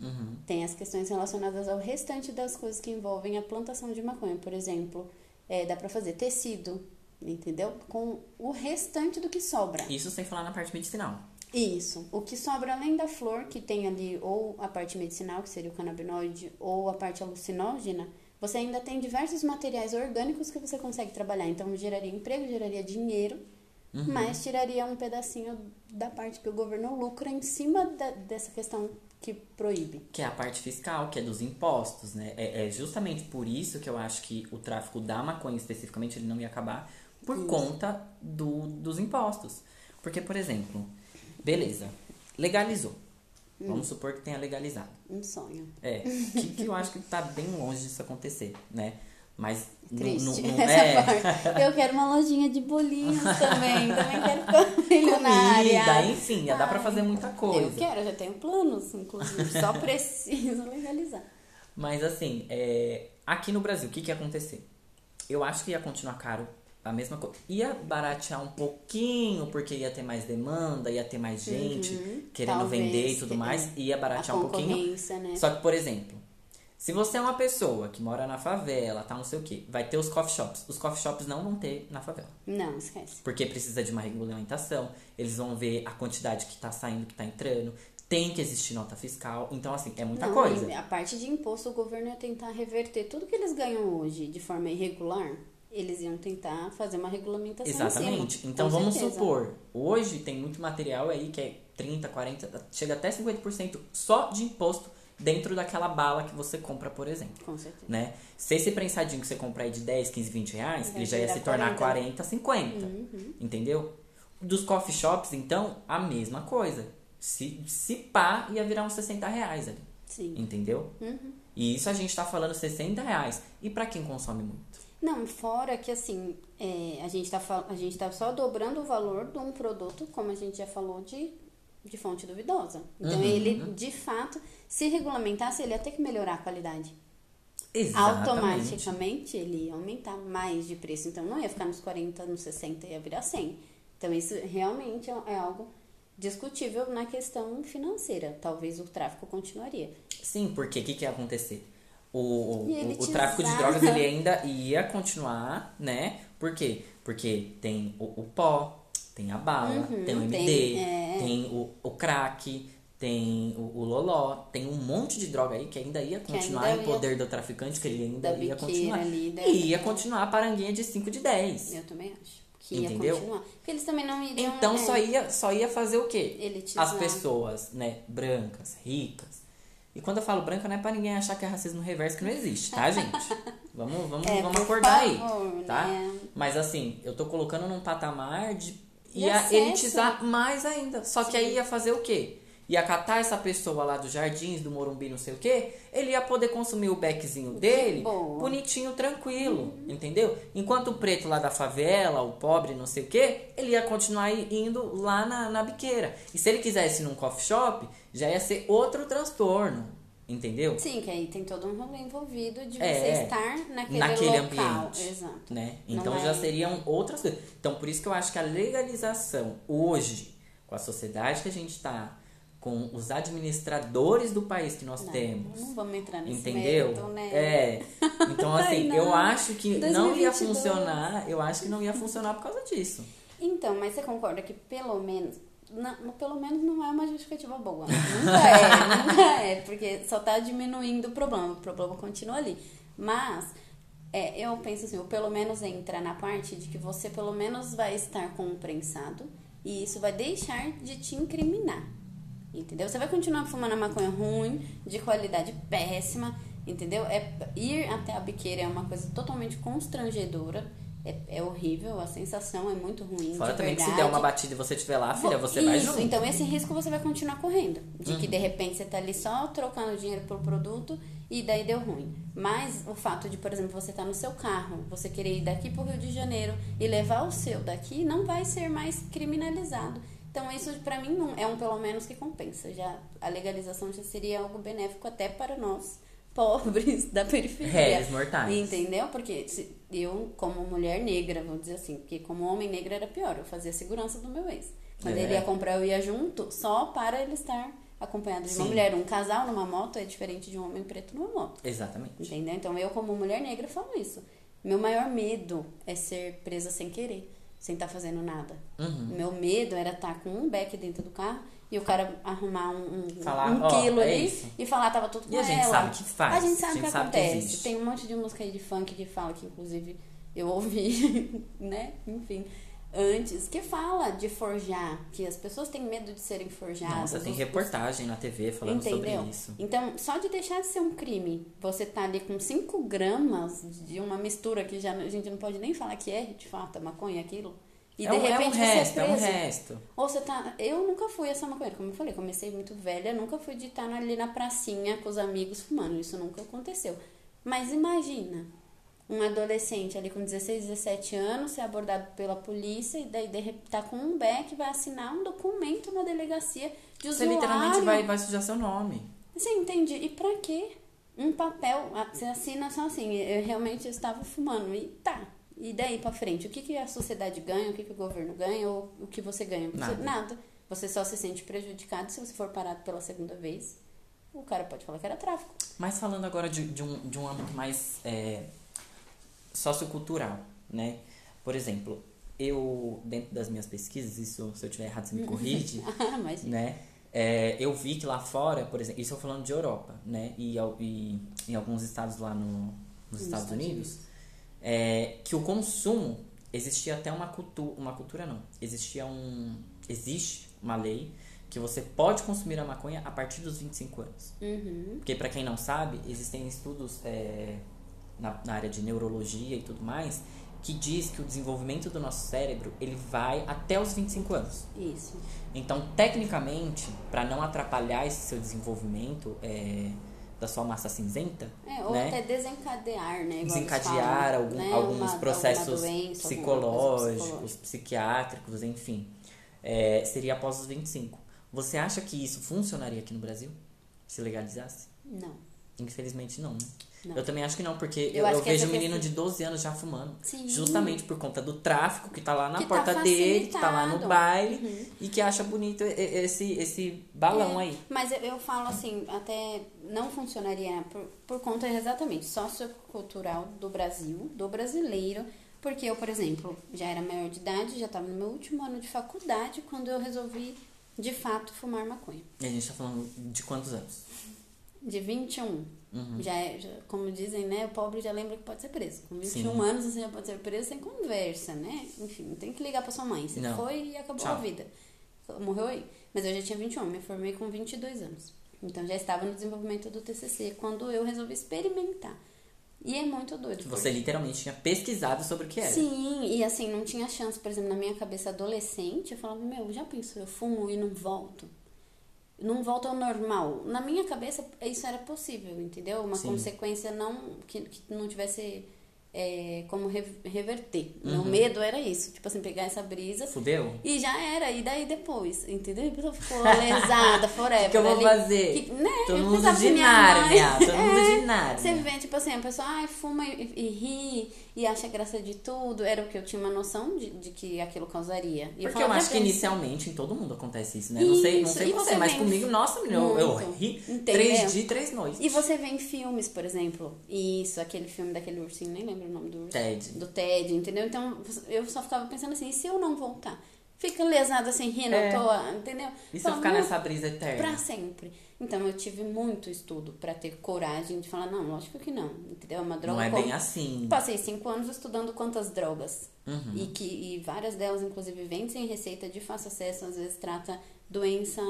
Uhum. tem as questões relacionadas ao restante das coisas que envolvem a plantação de maconha. Por exemplo, é, dá pra fazer tecido, entendeu? Com o restante do que sobra. Isso sem falar na parte medicinal. Isso. O que sobra além da flor, que tem ali ou a parte medicinal, que seria o canabinoide, ou a parte alucinógena, você ainda tem diversos materiais orgânicos que você consegue trabalhar. Então, geraria emprego, geraria dinheiro, Uhum. mas tiraria um pedacinho da parte que o governo lucra em cima da- dessa questão que proíbe. Que é a parte fiscal, que é dos impostos, né? É, é justamente por isso que eu acho que o tráfico da maconha especificamente ele não ia acabar por Isso. conta do, dos impostos. Porque, por exemplo, beleza, legalizou. Hum. Vamos supor que tenha legalizado. Um sonho. É, que, que eu acho que tá bem longe disso acontecer, né? Mas Triste. não- não- é, parte. Eu quero uma lojinha de bolinhos também. também quero ficar milionária. comida, enfim, dá pra Ai, fazer muita coisa. Eu quero, eu já tenho planos, inclusive. Só preciso legalizar. Mas assim, é, aqui no Brasil, o que, que ia acontecer? Eu acho que ia continuar caro a mesma coisa. Ia baratear um pouquinho, porque ia ter mais demanda, ia ter mais gente querendo Uhum. Talvez, vender e tudo é. mais. Ia baratear um pouquinho. né? Só que, por exemplo, se você é uma pessoa que mora na favela, tá não sei o que, vai ter os coffee shops. Os coffee shops não vão ter na favela. Não, esquece. Porque precisa de uma regulamentação, eles vão ver a quantidade que tá saindo, que tá entrando, tem que existir nota fiscal. Então, assim, é muita Não, coisa. e A parte de imposto, o governo ia tentar reverter tudo que eles ganham hoje de forma irregular. Eles iam tentar fazer uma regulamentação Exatamente. cima, Então vamos certeza. supor, hoje tem muito material aí que é 30, 40, chega até 50% só de imposto dentro daquela bala que você compra, por exemplo. Com certeza. Né? Se esse prensadinho que você compra aí de 10, 15, 20 reais, Vai ele já ia se tornar 40. 40, 50. Uhum. Entendeu? Dos coffee shops, então, a mesma coisa. Se, se pá, ia virar uns 60 reais ali. Sim. Entendeu? Uhum. E isso a gente tá falando 60 reais. E pra quem consome muito? Não, fora que assim, é, a, gente tá, a gente tá só dobrando o valor de um produto, como a gente já falou, de, de fonte duvidosa. Então, Uhum. ele, de fato, se regulamentasse, ele ia ter que melhorar a qualidade. Exatamente. Automaticamente, ele ia aumentar mais de preço. Então, não ia ficar nos 40, nos 60, ia virar 100. Então, isso realmente é é algo discutível na questão financeira. Talvez o tráfico continuaria. Sim, porque o que, que ia acontecer? O, o, tráfico de drogas ele ainda ia continuar, né? Por quê? Porque tem o, o pó, tem a bala, Uhum, tem o MD, tem, tem, é. o, o crack, tem o, o loló, tem um monte de droga aí que ainda ia continuar ainda em ia- poder do traficante, que ele ainda da ia continuar. ali, da- E ia continuar a paranguinha de 5 de 10. Eu também acho. Que ia Entendeu? continuar. Porque eles também não iriam. Então só, ia, só ia fazer o quê? Elitizar. As pessoas, né, brancas, ricas. E quando eu falo branca, não é pra ninguém achar que é racismo reverso, que não existe, tá, gente? Vamos, vamos, É, vamos acordar favor, aí, tá? né? Mas assim, eu tô colocando num patamar de ia elitizar mais ainda. Só que aí ia fazer o quê? Ia catar essa pessoa lá dos jardins, do Morumbi, não sei o quê. Ele ia poder consumir o beckzinho dele, bonitinho, tranquilo, entendeu? Enquanto o preto lá da favela, o pobre, não sei o quê, ele ia continuar indo lá na, na biqueira. E se ele quisesse ir num coffee shop, já ia ser outro transtorno, entendeu? Sim, que aí tem todo um rolê envolvido de É, você estar naquele, naquele local. ambiente. Exato. né? Não Então é- já seriam outras coisas. Então por isso que eu acho que a legalização hoje, com a sociedade que a gente está, com os administradores do país que nós Não, temos, Não vamos entrar nesse entendeu? mérito, né? É. Então assim, Ai, eu acho que não ia 2022. funcionar. Eu acho que não ia funcionar por causa disso. Então, mas você concorda que pelo menos. Não, pelo menos não é uma justificativa boa. Nunca é, nunca é, porque só tá diminuindo o problema, o problema continua ali. Mas é, eu penso assim, o pelo menos entra na parte de que você pelo menos vai estar com um prensado e isso vai deixar de te incriminar. Entendeu? Você vai continuar fumando a maconha ruim, de qualidade péssima, entendeu? É, ir até a biqueira é uma coisa totalmente constrangedora. É, é horrível, a sensação é muito ruim. Fora de também que se verdade. der uma batida e você estiver lá, filha, você Isso, vai junto. Uhum. Então esse risco você vai continuar correndo. De que de repente você tá ali só trocando dinheiro por produto e daí deu ruim. Mas o fato de, por exemplo, você tá no seu carro, você querer ir daqui pro Rio de Janeiro e levar o seu daqui, não vai ser mais criminalizado. Então isso pra mim não é um pelo menos que compensa. Já a legalização já seria algo benéfico até para nós pobres da periferia. Réis mortais. Entendeu? Porque eu, como mulher negra, vou dizer assim, porque como homem negro era pior, eu fazia segurança do meu ex. Quando É. ele ia comprar, eu ia junto, só para ele estar acompanhado de uma Sim. mulher. Um casal numa moto é diferente de um homem preto numa moto. Exatamente. Entendeu? Então eu, como mulher negra, falo isso. Meu maior medo é ser presa sem querer, sem estar fazendo nada. Uhum. Meu medo era estar com um beck dentro do carro e o cara arrumar um, um, Falar, um quilo é ali isso. e falar tava tudo com E a gente ela. sabe que faz, A gente sabe o que sabe que acontece. existe. Tem um monte de música aí de funk que fala, que inclusive eu ouvi, né? Enfim, antes, que fala de forjar, que as pessoas têm medo de serem forjadas. Nossa, tem os- reportagem na TV falando Entendeu? sobre isso. Então, só de deixar de ser um crime, você tá ali com 5 gramas de uma mistura que já a gente não pode nem falar que é de fato maconha aquilo. E é, de um, é repente um você resto, é é um preso. resto. Ou você tá. Eu nunca fui essa maconheira, como eu falei, comecei muito velha, nunca fui de estar ali na pracinha com os amigos fumando. Isso nunca aconteceu. Mas imagina um adolescente ali com 16, 17 anos ser abordado pela polícia e daí de repente tá com um beck vai assinar um documento na delegacia de Você usuário. literalmente vai, vai sujar seu nome. Você entende? E pra quê? Um papel, você assina só assim, eu realmente estava fumando. E tá. E daí pra frente? O que, que a sociedade ganha? O que, que o governo ganha? Ou o que você ganha? Você- Nada. nada. Você só se sente prejudicado se você for parado pela segunda vez. O cara pode falar que era tráfico. Mas falando agora de, de, um, de um âmbito mais é, sociocultural, né? Por exemplo, eu, dentro das minhas pesquisas, isso, se eu tiver errado, você me corrige, Ah, né? É, eu vi que lá fora, por exemplo, isso eu falando de Europa, né? E, e em alguns estados lá no, nos Nos Estados, Estados Unidos, é, que o consumo existia até uma cultura, uma cultura não, existia um, existe uma lei que você pode consumir a maconha a partir dos 25 anos. Uhum. Porque pra quem não sabe, existem estudos é, na, na área de neurologia e tudo mais que diz que o desenvolvimento do nosso cérebro ele vai até os 25 anos. Isso. Então, tecnicamente, para não atrapalhar esse seu desenvolvimento é, da sua massa cinzenta, É, ou né? até desencadear, né? desencadear falam, algum- né? alguns Uma- processos doença, psicológicos, psiquiátricos, enfim. É, seria após os 25. Você acha que isso funcionaria aqui no Brasil? Se legalizasse? Não. Infelizmente não, né? Não. Eu também acho que não, porque Eu eu, que vejo um menino questão- de 12 anos já fumando. Sim. Justamente por conta do tráfico que tá lá na Que tá porta dele, que tá lá no baile Uhum. e que acha bonito esse, esse balão É, aí. Mas eu, eu falo assim, até não funcionaria por, por conta exatamente sociocultural do Brasil, do brasileiro. Porque eu, por exemplo, já era maior de idade, já estava no meu último ano de faculdade quando eu resolvi, de fato, fumar maconha. E a gente tá falando de quantos anos? De 21. Uhum. Já, é- já, como dizem, né? O pobre já lembra que pode ser preso. Com 21 Sim. anos você já pode ser preso sem conversa, né? Enfim, não tem que ligar pra sua mãe. Você Não. foi e acabou Tchau. a vida. Morreu aí. Mas eu já tinha 21, me formei com 22 anos. Então já estava no desenvolvimento do TCC quando eu resolvi experimentar. E é muito doido. Que você porque- literalmente tinha pesquisado sobre o que era. Sim, e assim, não tinha chance, por exemplo, na minha cabeça adolescente, eu falava, meu, já pensou, eu fumo e não volto? Não volto ao normal. Na minha cabeça, isso era possível, entendeu? Uma Sim. consequência não que, que não tivesse é, como re- reverter. Meu Uhum. medo era isso, tipo assim, pegar essa brisa Fudeu? e já era, e daí depois, entendeu? A pessoa ficou lesada, forever. O que eu vou ali. fazer? Que- né? Todo Eu mundo de Nárnia, todo mundo É, de Nárnia. Você vê, tipo assim, a pessoa ai, fuma e, e ri e acha graça de tudo. Era o que eu tinha uma noção de, de que aquilo causaria. E Porque eu falava, acho que inicialmente em todo mundo acontece isso, né? Não sei, não Isso, sei você, você mas comigo, nossa, menina, eu, eu ri Entendeu? três dias, três noites. E você vê em filmes, por exemplo, isso, aquele filme daquele ursinho, nem lembro o nome do urso. Ted. Do Ted, entendeu? Então eu só ficava pensando assim, e se eu não voltar? Fica lesada assim, rindo É. à toa, entendeu? E se eu ficar "Não, nessa brisa eterna? Pra sempre. Então eu tive muito estudo pra ter coragem de falar, não, lógico que não, entendeu? É uma droga Não é como- bem assim. Passei cinco anos estudando quantas drogas. Uhum. E, que, e várias delas, inclusive, vêm sem receita de fácil acesso, às vezes trata doença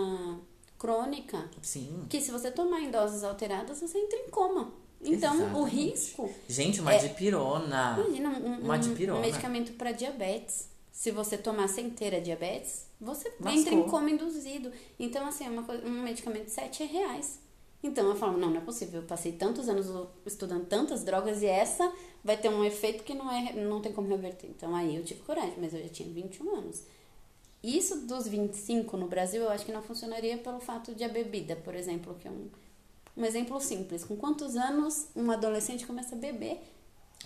crônica. Sim. Que se você tomar em doses alteradas, você entra em coma. Então, o Exatamente. risco. Gente, uma É- dipirona. Imagina um, Uma um- dipirona. um medicamento para diabetes. Se você tomar sem ter a diabetes, você Lascou. entra em coma induzido. Então, assim, é uma um medicamento de 7 reais. Então eu falo, não, não é possível. Eu passei tantos anos estudando tantas drogas e essa vai ter um efeito que não, é, não tem como reverter. Então aí eu tive coragem, mas eu já tinha 21 anos. Isso dos 25 no Brasil, eu acho que não funcionaria pelo fato de a bebida, por exemplo, que é um, um exemplo simples. Com quantos anos um adolescente começa a beber?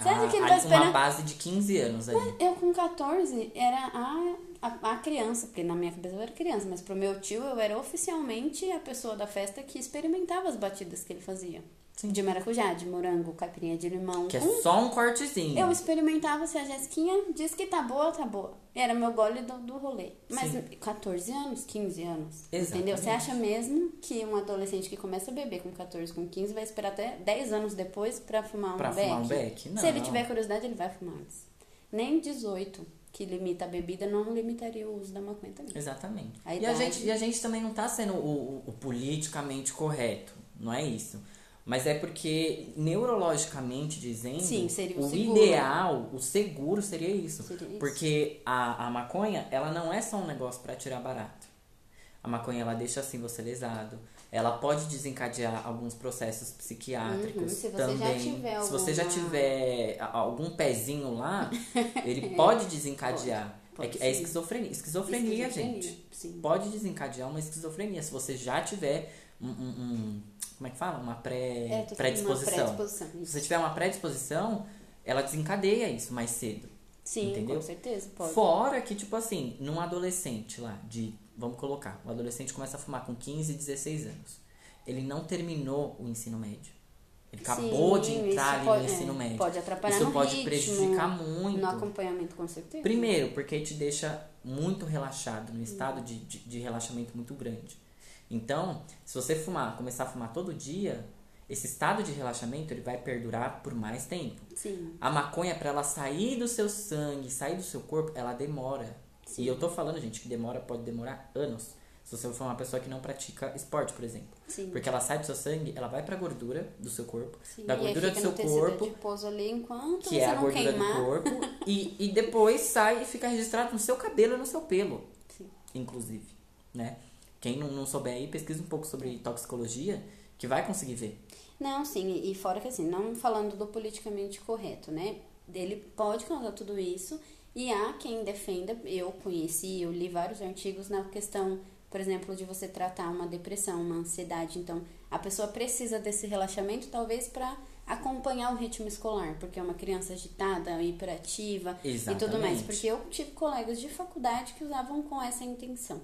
Acha Ah, que ele com esperar? uma base de 15 anos aí. Eu com 14 era a, a, a criança, porque na minha cabeça eu era criança, mas pro meu tio eu era oficialmente a pessoa da festa que experimentava as batidas que ele fazia. Sim. De maracujá, de morango, caipirinha de limão. Que é Um- só um cortezinho. eu experimentava se a Jesquinha diz que tá boa, tá boa. Era meu gole do, do rolê. Mas Sim. 14 anos, 15 anos. Exatamente. Entendeu? Você acha mesmo que um adolescente que começa a beber com 14, com 15 vai esperar até 10 anos depois pra fumar um Pra beck? fumar um beck? Se ele Não. tiver curiosidade, ele vai fumar antes. Nem 18, que limita a bebida, não limitaria o uso da maconha também. Exatamente. A e, a gente, e a gente também não tá sendo o, o- o politicamente correto. Não é isso. Mas é porque, neurologicamente dizendo, Sim, o ideal, o seguro seria isso. Seria isso. Porque a, a maconha, ela não é só um negócio pra tirar barato. A maconha, ela deixa assim você lesado. Ela pode desencadear alguns processos psiquiátricos Uhum, se você já também. tiver Se você já tiver algum pezinho lá, ele pode desencadear. Pode, é, pode é esquizofrenia. Esquizofrenia, Esquizofrenia, gente. sim. Pode desencadear uma esquizofrenia se você já tiver um. um- como é que fala? Uma pré, É, predisposição. uma predisposição, Se você tiver uma predisposição, ela desencadeia isso mais cedo. Sim, entendeu? com certeza, pode. Fora que, tipo assim, num adolescente lá, de. Vamos colocar, o adolescente começa a fumar com 15, 16 anos. Ele não terminou o ensino médio. Ele acabou de Sim, entrar ali pode- no ensino é, médio. pode atrapalhar Isso no pode ritmo, prejudicar muito. No acompanhamento, com certeza. Primeiro, porque te deixa muito relaxado, num estado de, de, de relaxamento muito grande. Então, se você fumar, começar a fumar todo dia, esse estado de relaxamento ele vai perdurar por mais tempo. Sim. A maconha, para ela sair do seu sangue, sair do seu corpo, ela demora. Sim. E eu tô falando, gente, que demora, pode demorar anos. Se você for uma pessoa que não pratica esporte, por exemplo. Sim. Porque ela sai do seu sangue, ela vai pra gordura do seu corpo. Sim, Da aí gordura do seu corpo, ali que é a não gordura queimar. do corpo, e, e depois sai e fica registrado no seu cabelo e no seu pelo, Sim. inclusive, né? Quem não, não souber aí, pesquisa um pouco sobre toxicologia, que vai conseguir ver. Não, sim, e fora que assim, não falando do politicamente correto, né? Ele pode causar tudo isso e há quem defenda, eu conheci, eu li vários artigos na questão, por exemplo, de você tratar uma depressão, uma ansiedade. Então, a pessoa precisa desse relaxamento talvez para acompanhar o ritmo escolar, porque é uma criança agitada, hiperativa Exatamente. e tudo mais. Porque eu tive colegas de faculdade que usavam com essa intenção.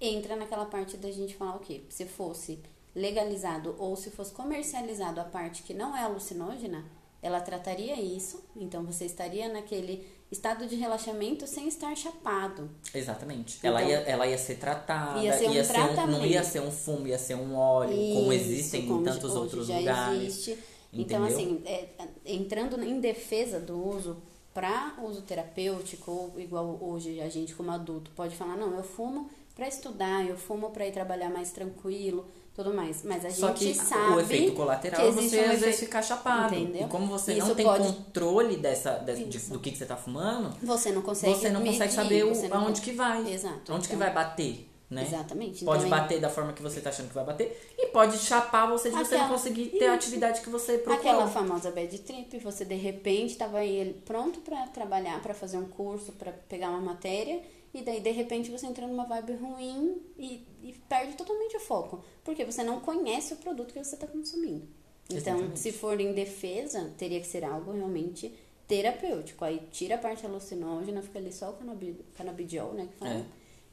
Entra naquela parte da gente falar o quê? Se fosse legalizado ou se fosse comercializado a parte que não é alucinógena, ela trataria isso, então você estaria naquele estado de relaxamento sem estar chapado. Exatamente. Então, ela, ia, ela ia ser tratada, ia ser um não ia tratamento. ser um fumo, ia ser um óleo, como Isso, existem como em tantos outros lugares. Existe. Então, Entendeu? assim, é, entrando em defesa do uso para uso terapêutico, igual hoje a gente como adulto pode falar, não, eu fumo para estudar, eu fumo para ir trabalhar mais tranquilo, tudo mais. Mas a Só gente que sabe o efeito que colateral é existe você um às vezes efeito- ficar chapado. Entendeu? E como você Isso não tem pode- controle dessa, de- do que, que você tá fumando, Você não consegue você não consegue medir, saber o, não aonde que vai. Exato. Onde que Então, vai bater, né? Exatamente. Pode Então, bater da forma que você tá achando que vai bater e pode chapar você de você não Aquela- conseguir ter a atividade que você procurou. Aquela famosa bad trip, você de repente estava aí pronto para trabalhar, para fazer um curso, para pegar uma matéria, e daí de repente você entra numa vibe ruim e, e perde totalmente o foco, porque você não conhece o produto que você está consumindo. Então, Exatamente. se for em defesa, teria que ser algo realmente terapêutico. Aí tira a parte alucinógena, fica ali só o canabi, canabidiol, né, que fala. É.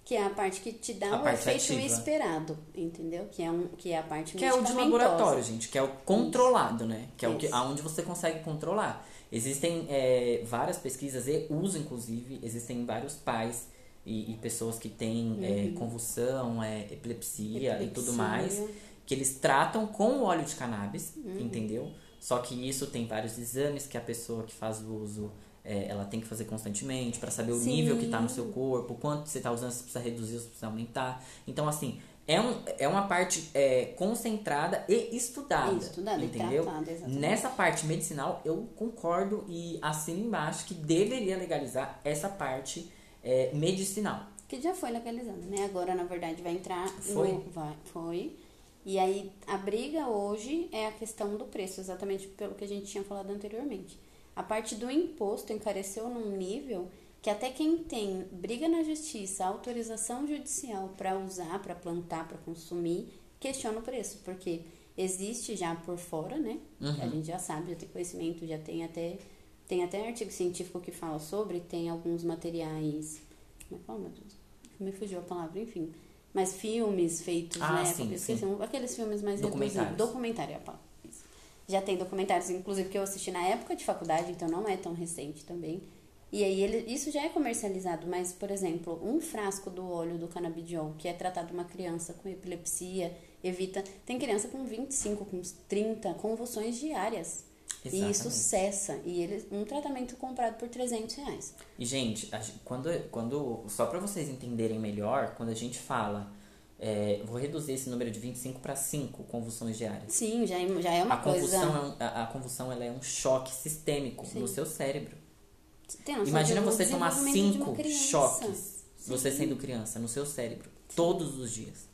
Que é a parte que te dá A o efeito ativa. esperado, entendeu? Que é, um, que é a parte Que é o de laboratório, gente, que é o controlado, né? Que é o que, Isso. aonde você consegue controlar. Existem é, várias pesquisas e uso, inclusive, existem vários pais e, e pessoas que têm é, convulsão, é, epilepsia, e tudo Uhum. Epilepsia. mais, que eles tratam com o óleo de cannabis, Uhum. entendeu? Só que isso tem vários exames que a pessoa que faz o uso é, ela tem que fazer constantemente para saber o Sim. nível que tá no seu corpo, quanto você tá usando, se precisa reduzir, se precisa aumentar. Então, assim, é, um, é uma parte é, concentrada e estudada. Estudada e entendeu? tratada, exatamente. Nessa parte medicinal, eu concordo e assino embaixo que deveria legalizar essa parte é, medicinal. Que já foi legalizada, né? Agora, na verdade, vai entrar Foi? no. Vai, foi. E aí, a briga hoje é a questão do preço, exatamente pelo que a gente tinha falado anteriormente. A parte do imposto encareceu num nível que até quem tem briga na justiça, autorização judicial para usar, para plantar, para consumir, questiona o preço, porque existe já por fora, né? Uhum. A gente já sabe, já tem conhecimento, já tem até tem até artigo científico que fala sobre, tem alguns materiais, como é que fala, meu Deus? Me fugiu a palavra, enfim. Mas filmes feitos, Ah, né? sim, esqueci, sim. um- aqueles filmes mais Documentários. reduzidos. Documentário, é a palavra. Já tem documentários, inclusive, que eu assisti na época de faculdade, então não é tão recente também. E aí, ele, isso já é comercializado, mas, por exemplo, um frasco do óleo do canabidiol, que é tratado uma criança com epilepsia, evita... Tem criança com 25, com 30 convulsões diárias. E isso Exatamente. cessa. E ele, um tratamento comprado por 300 reais. E, gente, quando, quando só para vocês entenderem melhor, quando a gente fala, é, vou reduzir esse número de 25 para 5 convulsões diárias. Sim, já é, já é uma a convulsão, coisa... é um- a, a convulsão ela é um choque sistêmico Sim. no seu cérebro. Tem Imagina você tomar desenvolvimento de uma 5 criança. choques, Sim. você sendo criança, no seu cérebro, todos os dias.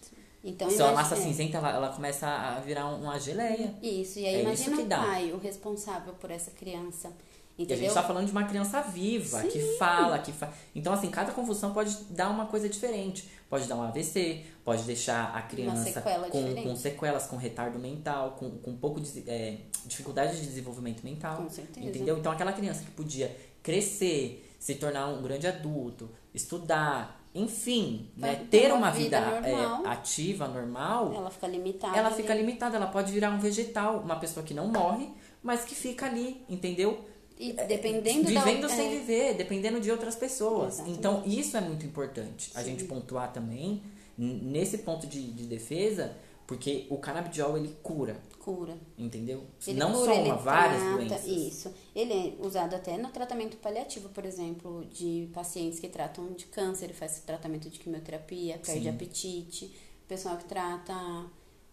Então, Sua imagina- massa é. cinzenta, ela, ela começa a virar um- uma geleia. Isso, e aí É imagina isso que o dá. pai, o responsável por essa criança. E a Entendeu? gente tá falando de uma criança viva, que fala, que fa... Então, assim, cada convulsão pode dar uma coisa diferente. Pode dar um AVC, pode deixar a criança sequela com, com sequelas, com retardo mental, com, com um pouco de é, dificuldade de desenvolvimento mental. Com certeza. Entendeu? Então, aquela criança que podia crescer, se tornar um grande adulto, estudar, enfim, né, Ter uma vida vida, é, normal. ativa, normal, Ela fica limitada. ela ali. fica limitada, ela pode virar um vegetal, uma pessoa que não morre, mas que fica ali, entendeu? E dependendo da... Vivendo sem é, viver, dependendo de outras pessoas. Exatamente. Então, isso é muito importante a gente pontuar também nesse ponto de, de defesa, porque o canabidiol ele cura, Cura. entendeu? Ele Não cura, só ele uma, várias trata, doenças. Isso. Ele é usado até no tratamento paliativo, por exemplo, de pacientes que tratam de câncer, ele faz tratamento de quimioterapia, perde Sim. apetite. Pessoal que trata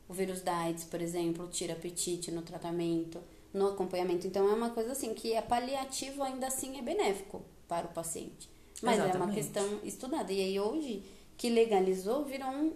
o vírus da AIDS, por exemplo, tira apetite no tratamento, no acompanhamento. Então é uma coisa assim que é paliativo ainda assim é benéfico para o paciente. Mas é uma Exatamente. questão estudada. E aí hoje que legalizou, virou um,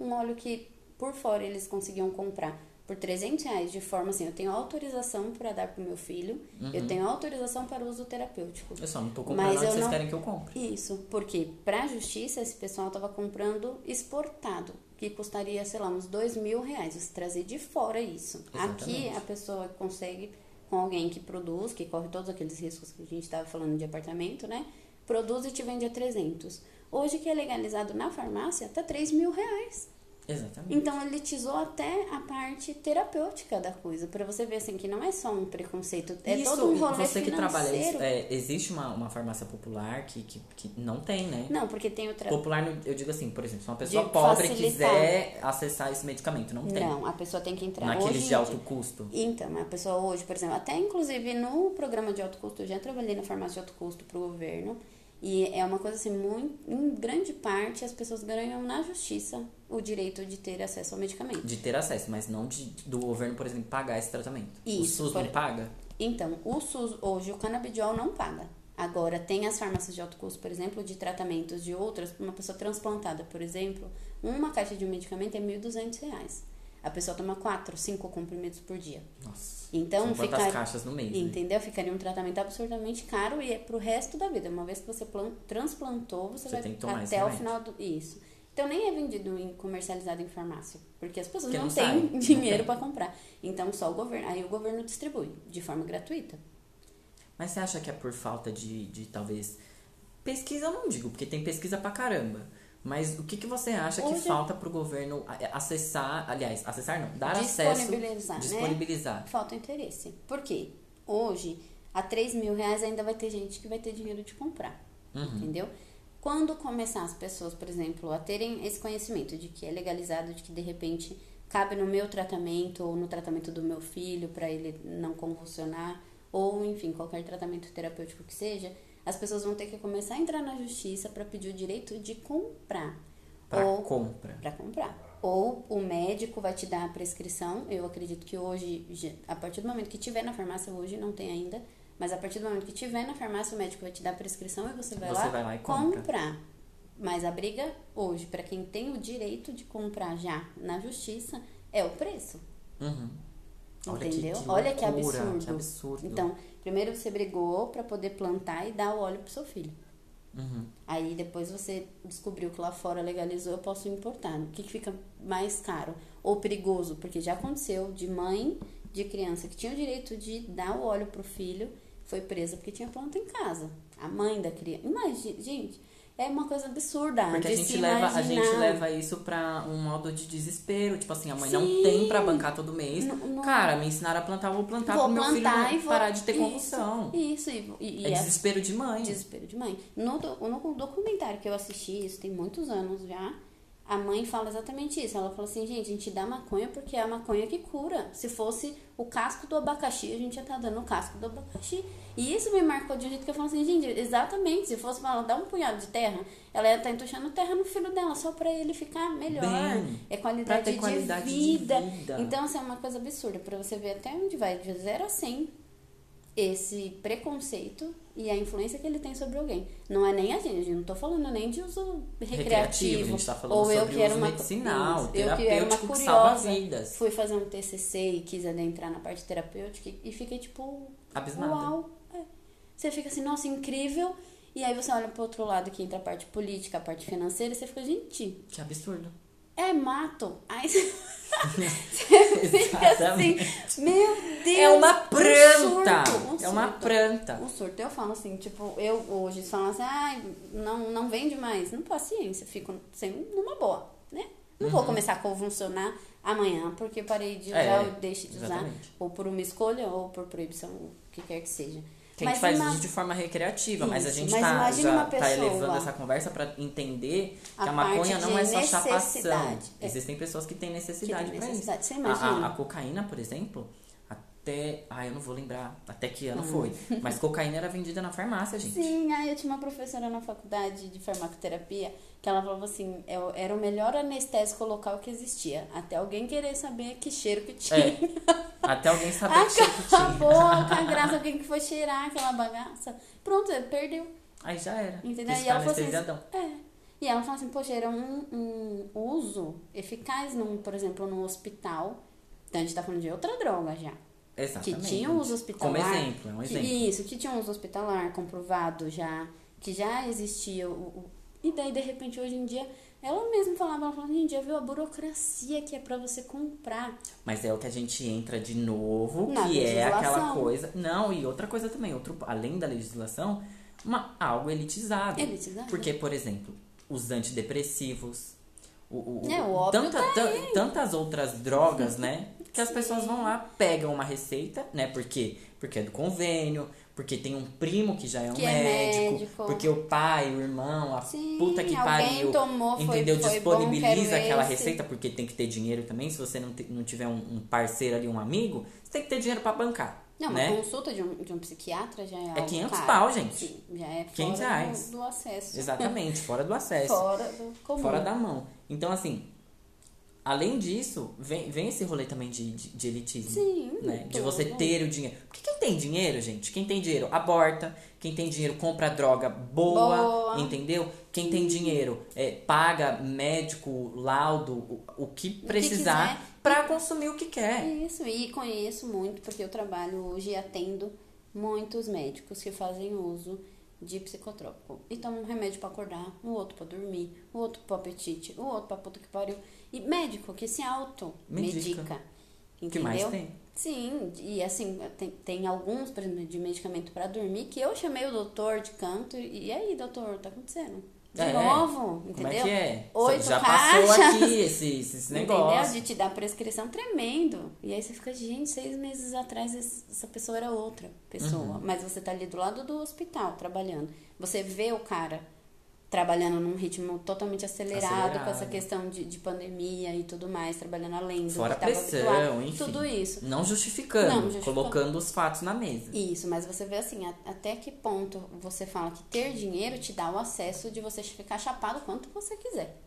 um, um óleo que por fora eles conseguiam comprar por 300 reais, de forma assim, eu tenho autorização para dar pro meu filho, eu tenho autorização para uso terapêutico. Eu só não tô comprando Mas que vocês não- querem que eu compre. Isso, porque pra justiça esse pessoal tava comprando exportado, que custaria, sei lá, uns dois mil reais. Você trazer de fora isso. Aqui Exatamente. a pessoa consegue, com alguém que produz, que corre todos aqueles riscos que a gente estava falando de apartamento, né? Produz e te vende a 300. Hoje que é legalizado na farmácia, tá 3 mil reais. Exatamente. Então elitizou até a parte terapêutica da coisa, Pra você ver assim que não é só um preconceito, é isso, todo um rolê você que trabalha isso, financeiro. é, existe uma, uma farmácia popular que, que, que não tem, né? Não, porque tem o tra... Popular, eu digo assim, por exemplo, se uma pessoa De pobre facilitar. quiser acessar esse medicamento, não tem. Não, a pessoa tem que entrar Naqueles hoje de alto custo. Então, a pessoa hoje, por exemplo, até inclusive no programa de alto custo, eu já trabalhei na farmácia de alto custo pro governo. E é uma coisa assim, muito, em grande parte, as pessoas ganham na justiça o direito de ter acesso ao medicamento. De ter acesso, mas não de, do governo, por exemplo, pagar esse tratamento. Isso, o SUS por- não paga? Então, o SUS, hoje, o canabidiol não paga. Agora, tem as farmácias de alto custo, por exemplo, de tratamentos de outras, uma pessoa transplantada, por exemplo, uma caixa de um medicamento é 1.200 reais. A pessoa toma quatro, cinco comprimidos por dia. Nossa. Então, São quantas fica- caixas no mês, né? Entendeu? Ficaria um tratamento absurdamente caro e é pro resto da vida. Uma vez que você plan- transplantou, você, Você vai até o final do. Isso. Então nem é vendido em comercializado em farmácia. Porque as pessoas Porque não, não têm dinheiro para comprar. Então só o governo. Aí o governo distribui de forma gratuita. Mas você acha que é por falta de, de talvez. Pesquisa eu não digo, porque tem pesquisa pra caramba. Mas o que, que você acha que Hoje- falta pro governo a- acessar, aliás, acessar não, dar acesso, Disponibilizar, né? disponibilizar. Falta interesse. Por quê? Hoje, a 3 mil reais ainda vai ter gente que vai ter dinheiro de comprar. Uhum. Entendeu? Quando começar as pessoas, por exemplo, a terem esse conhecimento de que é legalizado, de que de repente cabe no meu tratamento ou no tratamento do meu filho para ele não convulsionar, ou enfim, qualquer tratamento terapêutico que seja, as pessoas vão ter que começar a entrar na justiça para pedir o direito de comprar. Pra ou compra. para comprar. Ou o médico vai te dar a prescrição. Eu acredito que hoje, a partir do momento que tiver na farmácia, hoje não tem ainda, mas a partir do momento que tiver na farmácia, o médico vai te dar a prescrição e você vai, Você lá, vai lá e compra. comprar. Mas a briga hoje, para quem tem o direito de comprar já na justiça, é o preço. Uhum. Olha que- entendeu? que Olha que absurdo. que absurdo. Então, primeiro você brigou para poder plantar e dar o óleo pro seu filho. Uhum. Aí depois você descobriu que lá fora legalizou, eu posso importar. O que, que fica mais caro? Ou perigoso, porque já aconteceu de mãe de criança que tinha o direito de dar o óleo pro filho, foi presa porque tinha planta em casa. A mãe da criança. Imagina, gente, é uma coisa absurda. Porque a gente, leva, a gente leva isso pra um modo de desespero. Tipo assim, a mãe não Sim. tem pra bancar todo mês. Não- não- Cara, me ensinaram a plantar, vou plantar vou pro meu plantar filho e vou parar de ter isso, convulsão. Isso, e, e, É a- desespero de mãe. Desespero de mãe. No, no documentário que eu assisti, isso tem muitos anos já, a mãe fala exatamente isso. Ela fala assim, gente, a gente dá maconha porque é a maconha que cura. Se fosse o casco do abacaxi, a gente ia estar dando o casco do abacaxi. E isso me marcou de um jeito que eu falo assim, gente, exatamente, se fosse falar, dar um punhado de terra, ela ia estar entuchando terra no filho dela, só pra ele ficar melhor. Bem, é pra qualidade, de, qualidade de vida. vida. Então, assim, é uma coisa absurda, pra você ver até onde vai, de 0 a 100 esse preconceito e a influência que ele tem sobre alguém. Não é nem a gente, eu não tô falando nem de uso recreativo. Recreativo, a gente tá falando ou eu que era uma medicinal, Isso, eu que era uma terapêutico que salva curiosa, vidas. fui fazer um TCC e quis adentrar na parte terapêutica e fiquei tipo Abismada. Uau. É. Você fica assim, nossa, incrível. E aí você olha pro outro lado que entra a parte política, a parte financeira, e você fica, gente, Que absurdo. é mato. Aí você, você fica assim, meu Deus. É uma um planta. surto, um é uma planta. Um surto. Eu falo assim, tipo, eu hoje falam assim, ai, não, não vende mais. Não, paciência, fico sem, numa boa, né? Não vou começar a convulsionar amanhã porque parei de usar Uhum. É, ou deixei de usar. exatamente. Ou por uma escolha ou por proibição, o que quer que seja. Que a gente faz uso de forma recreativa, mas a Isso, gente tá, imagina já tá pessoa- elevando essa conversa pra entender que A a, maconha não é só chapação. É. Existem pessoas que têm necessidade necessidade. isso. A, a- a cocaína, por exemplo, até. Ah, eu não vou lembrar até que ano Hum. foi. Mas cocaína era vendida na farmácia, gente. Sim, aí eu tinha uma professora na faculdade de farmacoterapia que ela falava assim, é era o melhor anestésico local que existia. Até alguém querer saber que cheiro que tinha. É. Até alguém saber que cheiro que tinha. Acabou com a graça, alguém que foi cheirar aquela bagaça. Pronto, perdeu. Aí já era. Entendeu? Quis E ficar ela falou assim, é. E ela falou assim, poxa, era um, um uso eficaz, num, por exemplo, num hospital Então a gente tá falando de outra droga já. Exatamente. Que tinha um uso hospitalar. Como exemplo, é um que- exemplo. isso, que tinha um uso hospitalar comprovado já, que já existia o, o- e daí de repente hoje em dia ela mesma falava, ela falava, hoje em dia viu a burocracia que é pra você comprar. Mas é o que a gente entra de novo, Na que é aquela legislação. coisa. Não, e outra coisa também, outro, além da legislação, uma, algo elitizado. Elitizado. Porque, por exemplo, os antidepressivos, o, o, É, o ópio tá tan- tantas outras drogas, né? Que as pessoas vão lá, pegam uma receita, né? Por quê? Porque é do convênio, porque tem um primo que já é um Que é médico, médico. porque o pai, o irmão, a Sim, puta que pariu, tomou, foi- entendeu? foi bom, Disponibiliza quero aquela esse. receita, porque tem que ter dinheiro também. Se você não, te- não tiver um, um parceiro ali, um amigo, você tem que ter dinheiro pra bancar. Não, né? uma consulta de um, de um psiquiatra já é algo 500 caro. pau, gente. Sim, já é 500 fora reais. do, do acesso. Exatamente, fora do acesso. Fora do comum. fora da mão. Então, assim, além disso, vem, vem esse rolê também de, de, de elitismo. Sim, Né? De você ter o dinheiro. Porque quem tem dinheiro, gente, quem tem dinheiro aborta, quem tem dinheiro compra droga boa, Boa. entendeu? Quem tem dinheiro é, paga médico, laudo, o, o que precisar pra consumir o que quer. Isso, e conheço muito, porque eu trabalho hoje e atendo muitos médicos que fazem uso de psicotrópico. E tomam um remédio pra acordar, o outro pra dormir, o outro pro apetite, o outro pra puta que pariu. E médico que se auto-medica. Medica. Entendeu? que mais tem? Sim, e assim, tem, tem alguns, por exemplo, de medicamento pra dormir que eu chamei o doutor de canto e e aí, doutor, tá acontecendo? De É, novo, entendeu? Como é que é? Oito Já caixas. passou aqui esse, esses Entendeu? negócios. De te dar prescrição tremendo. E aí você fica, gente, seis meses atrás essa pessoa era outra pessoa. Uhum. Mas você tá ali do lado do hospital trabalhando. Você vê o cara trabalhando num ritmo totalmente acelerado, Acelerado. com essa questão de, de pandemia e tudo mais, trabalhando além do Fora que tava pressão, enfim. Tudo isso. Não justificando, Não justificando. colocando os fatos na mesa. Isso, mas você vê assim, a- até que ponto você fala que ter dinheiro te dá o acesso de você ficar chapado quanto você quiser.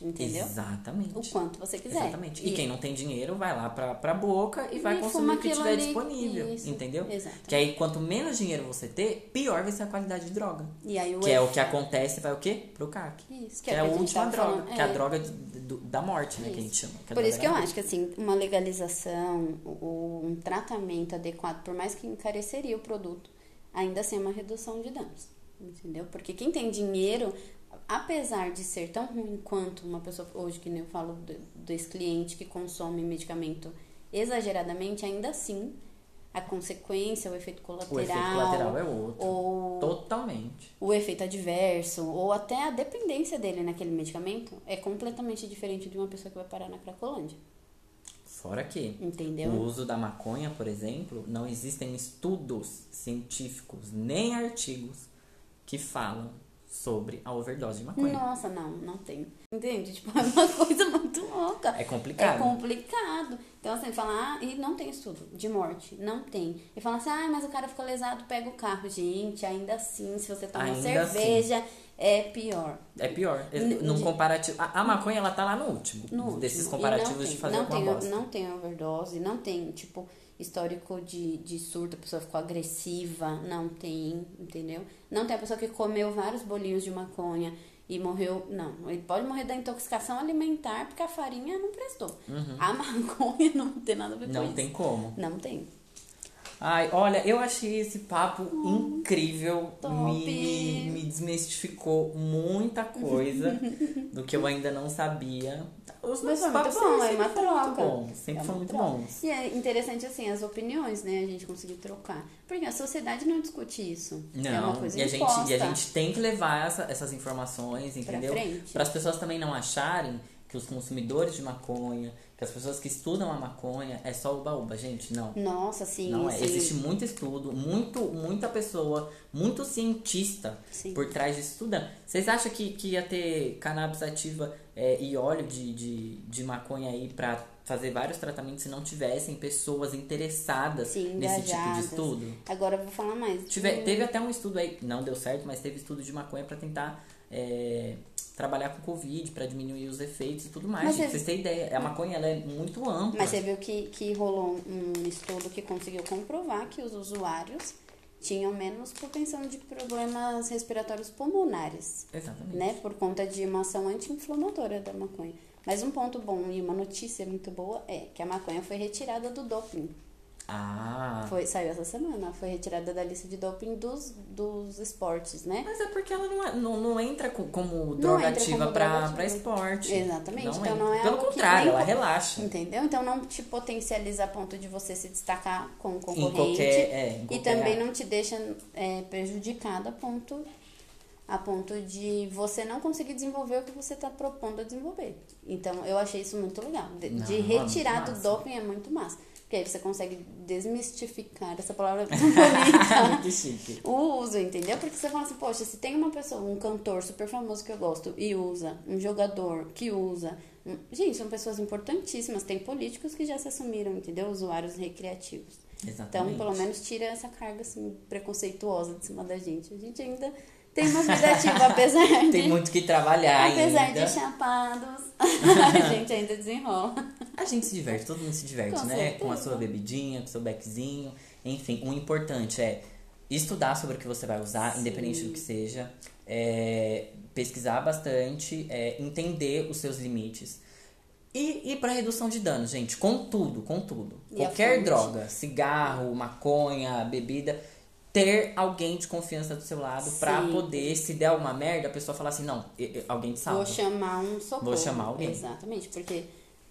Entendeu? Exatamente. O quanto você quiser. Exatamente. E, quem não tem dinheiro vai lá pra, pra boca e vai E consumir o que tiver ali. disponível. Isso. Entendeu? Exato. Que aí, quanto menos dinheiro você ter, pior vai ser a qualidade de droga. E aí o Que é o que acontece, vai o quê? Pro CAC. Isso, Que, que é é a a última droga. falando, Que é a é. droga de- do- da morte, né? Que a gente chama. que Por isso que eu acho que assim, uma legalização, o- um tratamento adequado, por mais que encareceria o produto, ainda assim é uma redução de danos. Entendeu? Porque quem tem dinheiro, apesar de ser tão ruim quanto uma pessoa hoje, que nem eu falo do- desse cliente que consome medicamento exageradamente, ainda assim a consequência, o efeito colateral, O efeito colateral é outro. ou Totalmente. o efeito adverso, ou até a dependência dele naquele medicamento é completamente diferente de uma pessoa que vai parar na Cracolândia. Fora que Entendeu? o uso da maconha, por exemplo, não existem estudos científicos nem artigos que falam sobre a overdose de maconha. Nossa, não, não tem. Entende? Tipo, é uma coisa muito louca. É complicado. É complicado. Então, assim, falar, ah, e não tem estudo de morte, não tem. E falar assim, ah, mas o cara ficou lesado, pega o carro. Gente, ainda assim, se você toma Ainda cerveja, é pior. É pior. N- Num de- comparativo. A, a maconha, ela tá lá no último. No desses último. Comparativos de fazer não alguma tem, bosta. Não tem overdose, não tem, tipo, histórico de, de surto, a pessoa ficou agressiva, não tem, entendeu? Não tem a pessoa que comeu vários bolinhos de maconha e morreu, não. Ele pode morrer da intoxicação alimentar porque a farinha não prestou. A maconha não tem nada a ver com Uhum. Não isso. tem como. Não tem. Ai, olha, eu achei esse papo incrível. Hum, top. Me, me desmistificou muita coisa do que eu ainda não sabia. Os Mas foi muito bom, é sempre uma troca. bons. Sempre É foram uma muito troca. bons. E é interessante, assim, as opiniões, né? A gente conseguir trocar. Porque a sociedade não discute isso. Não, é uma coisa e, a gente, e a gente tem que levar essa- essas informações, entendeu? Para as pessoas também não acharem que os consumidores de maconha, que as pessoas que estudam a maconha é só uba-uba, gente, não. Nossa, sim. Não é. sim. Existe muito estudo, muito, muita pessoa, muito cientista Sim. por trás disso tudo. Vocês acham que, que ia ter cannabis ativa é, e óleo de, de, de maconha aí pra fazer vários tratamentos se não tivessem pessoas interessadas Sim, nesse tipo de estudo? Agora eu vou falar mais. Tiver, teve até um estudo aí, não deu certo, mas teve estudo de maconha pra tentar é, trabalhar com Covid, pra diminuir os efeitos e tudo mais. Mas gente, você- pra vocês terem ideia, a maconha ela é muito ampla. Mas você viu que, que rolou um estudo que conseguiu comprovar que os usuários tinham menos propensão de problemas respiratórios pulmonares, Exatamente. né? Por conta de uma ação anti-inflamatória da maconha. Mas um ponto bom e uma notícia muito boa é que a maconha foi retirada do doping. Ah. Foi, saiu essa semana, foi retirada da lista de doping dos, dos esportes, né? Mas é porque ela não, é- não, não entra co- como pra, drogativa. pra esporte. Exatamente, então entra. não é Pelo contrário, nem ela relaxa. Entendeu? Então não te potencializa a ponto de você se destacar como Em concorrente. qualquer. É, em E qualquer também área. não te deixa é, prejudicado a ponto, a ponto de você não conseguir desenvolver o que você está propondo a desenvolver. Então, eu achei isso muito legal. De, Não, de retirar do doping é muito massa. Porque aí você consegue desmistificar essa palavra. Muito chique. o uso, entendeu? Porque você fala assim, poxa, se tem uma pessoa, um cantor super famoso que eu gosto e usa, um jogador que usa. um- Gente, são pessoas importantíssimas. Tem políticos que já se assumiram, entendeu? Usuários recreativos. Exatamente. Então, pelo menos tira essa carga assim, preconceituosa de cima da gente. A gente ainda tem uma vida ativa, apesar de. Tem muito que trabalhar apesar ainda. de chapados, a gente ainda desenrola. A gente se diverte, todo mundo se diverte, Com né? certeza. Com a sua bebidinha, com o seu beckzinho. Enfim, o importante é estudar sobre o que você vai usar, Sim. independente do que seja. é, pesquisar bastante, é, entender os seus limites. E ir para redução de danos, gente, com tudo, com tudo. E Qualquer droga, cigarro, maconha, bebida, ter alguém de confiança do seu lado pra Sim. poder, se der alguma merda, a pessoa falar assim, não, alguém te salva. Vou chamar um socorro. Vou chamar alguém. Exatamente, porque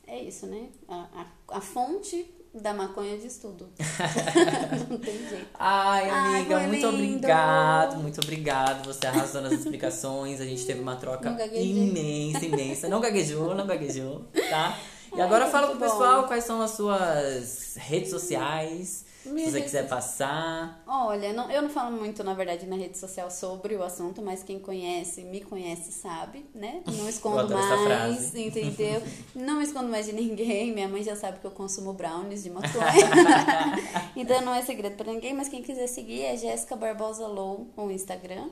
é isso, né? A, a, a fonte da maconha diz tudo. Não tem jeito. Ai, Ai, amiga, foi muito lindo. obrigado, muito obrigado. Você arrasou nas explicações. A gente teve uma troca imensa, imensa. Não gaguejou, não gaguejou, tá? E Ai, agora fala pro bom. pessoal quais são as suas redes sociais. Minha se você quiser passar. Olha, não- eu não falo muito, na verdade, na rede social sobre o assunto, mas quem conhece, me conhece, sabe, né? Não escondo mais, frase. entendeu? Não escondo mais de ninguém. Minha mãe já sabe que eu consumo brownies de maconha. então não é segredo pra ninguém, mas quem quiser seguir é Jéssica Barbosa Low no Instagram.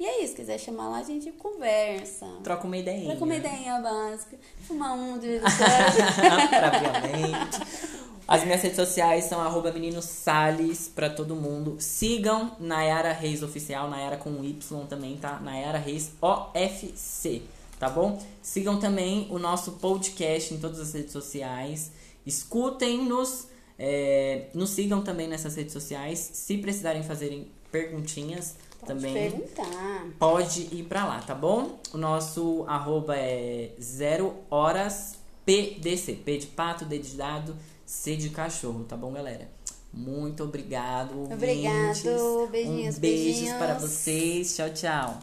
E é isso, quiser chamar lá, a gente conversa. Troca uma ideia. Troca uma ideinha básica. Fumar um de vez em quando. Propriamente. As minhas redes sociais são arroba menino Salles pra todo mundo. Sigam Nayara Reis Oficial, Nayara com Y também, tá? Nayara Reis OFC, tá bom? Sigam também o nosso podcast em todas as redes sociais. Escutem-nos, é, nos sigam também nessas redes sociais. Se precisarem fazerem perguntinhas Pode também perguntar. pode ir pra lá, tá bom? O nosso arroba é 0 horas PDC. P de pato, D de dado, C de cachorro, tá bom, galera? Muito obrigado. Ouvintes. Obrigado. Beijinhos, um beijos beijinhos. para vocês. Tchau, tchau.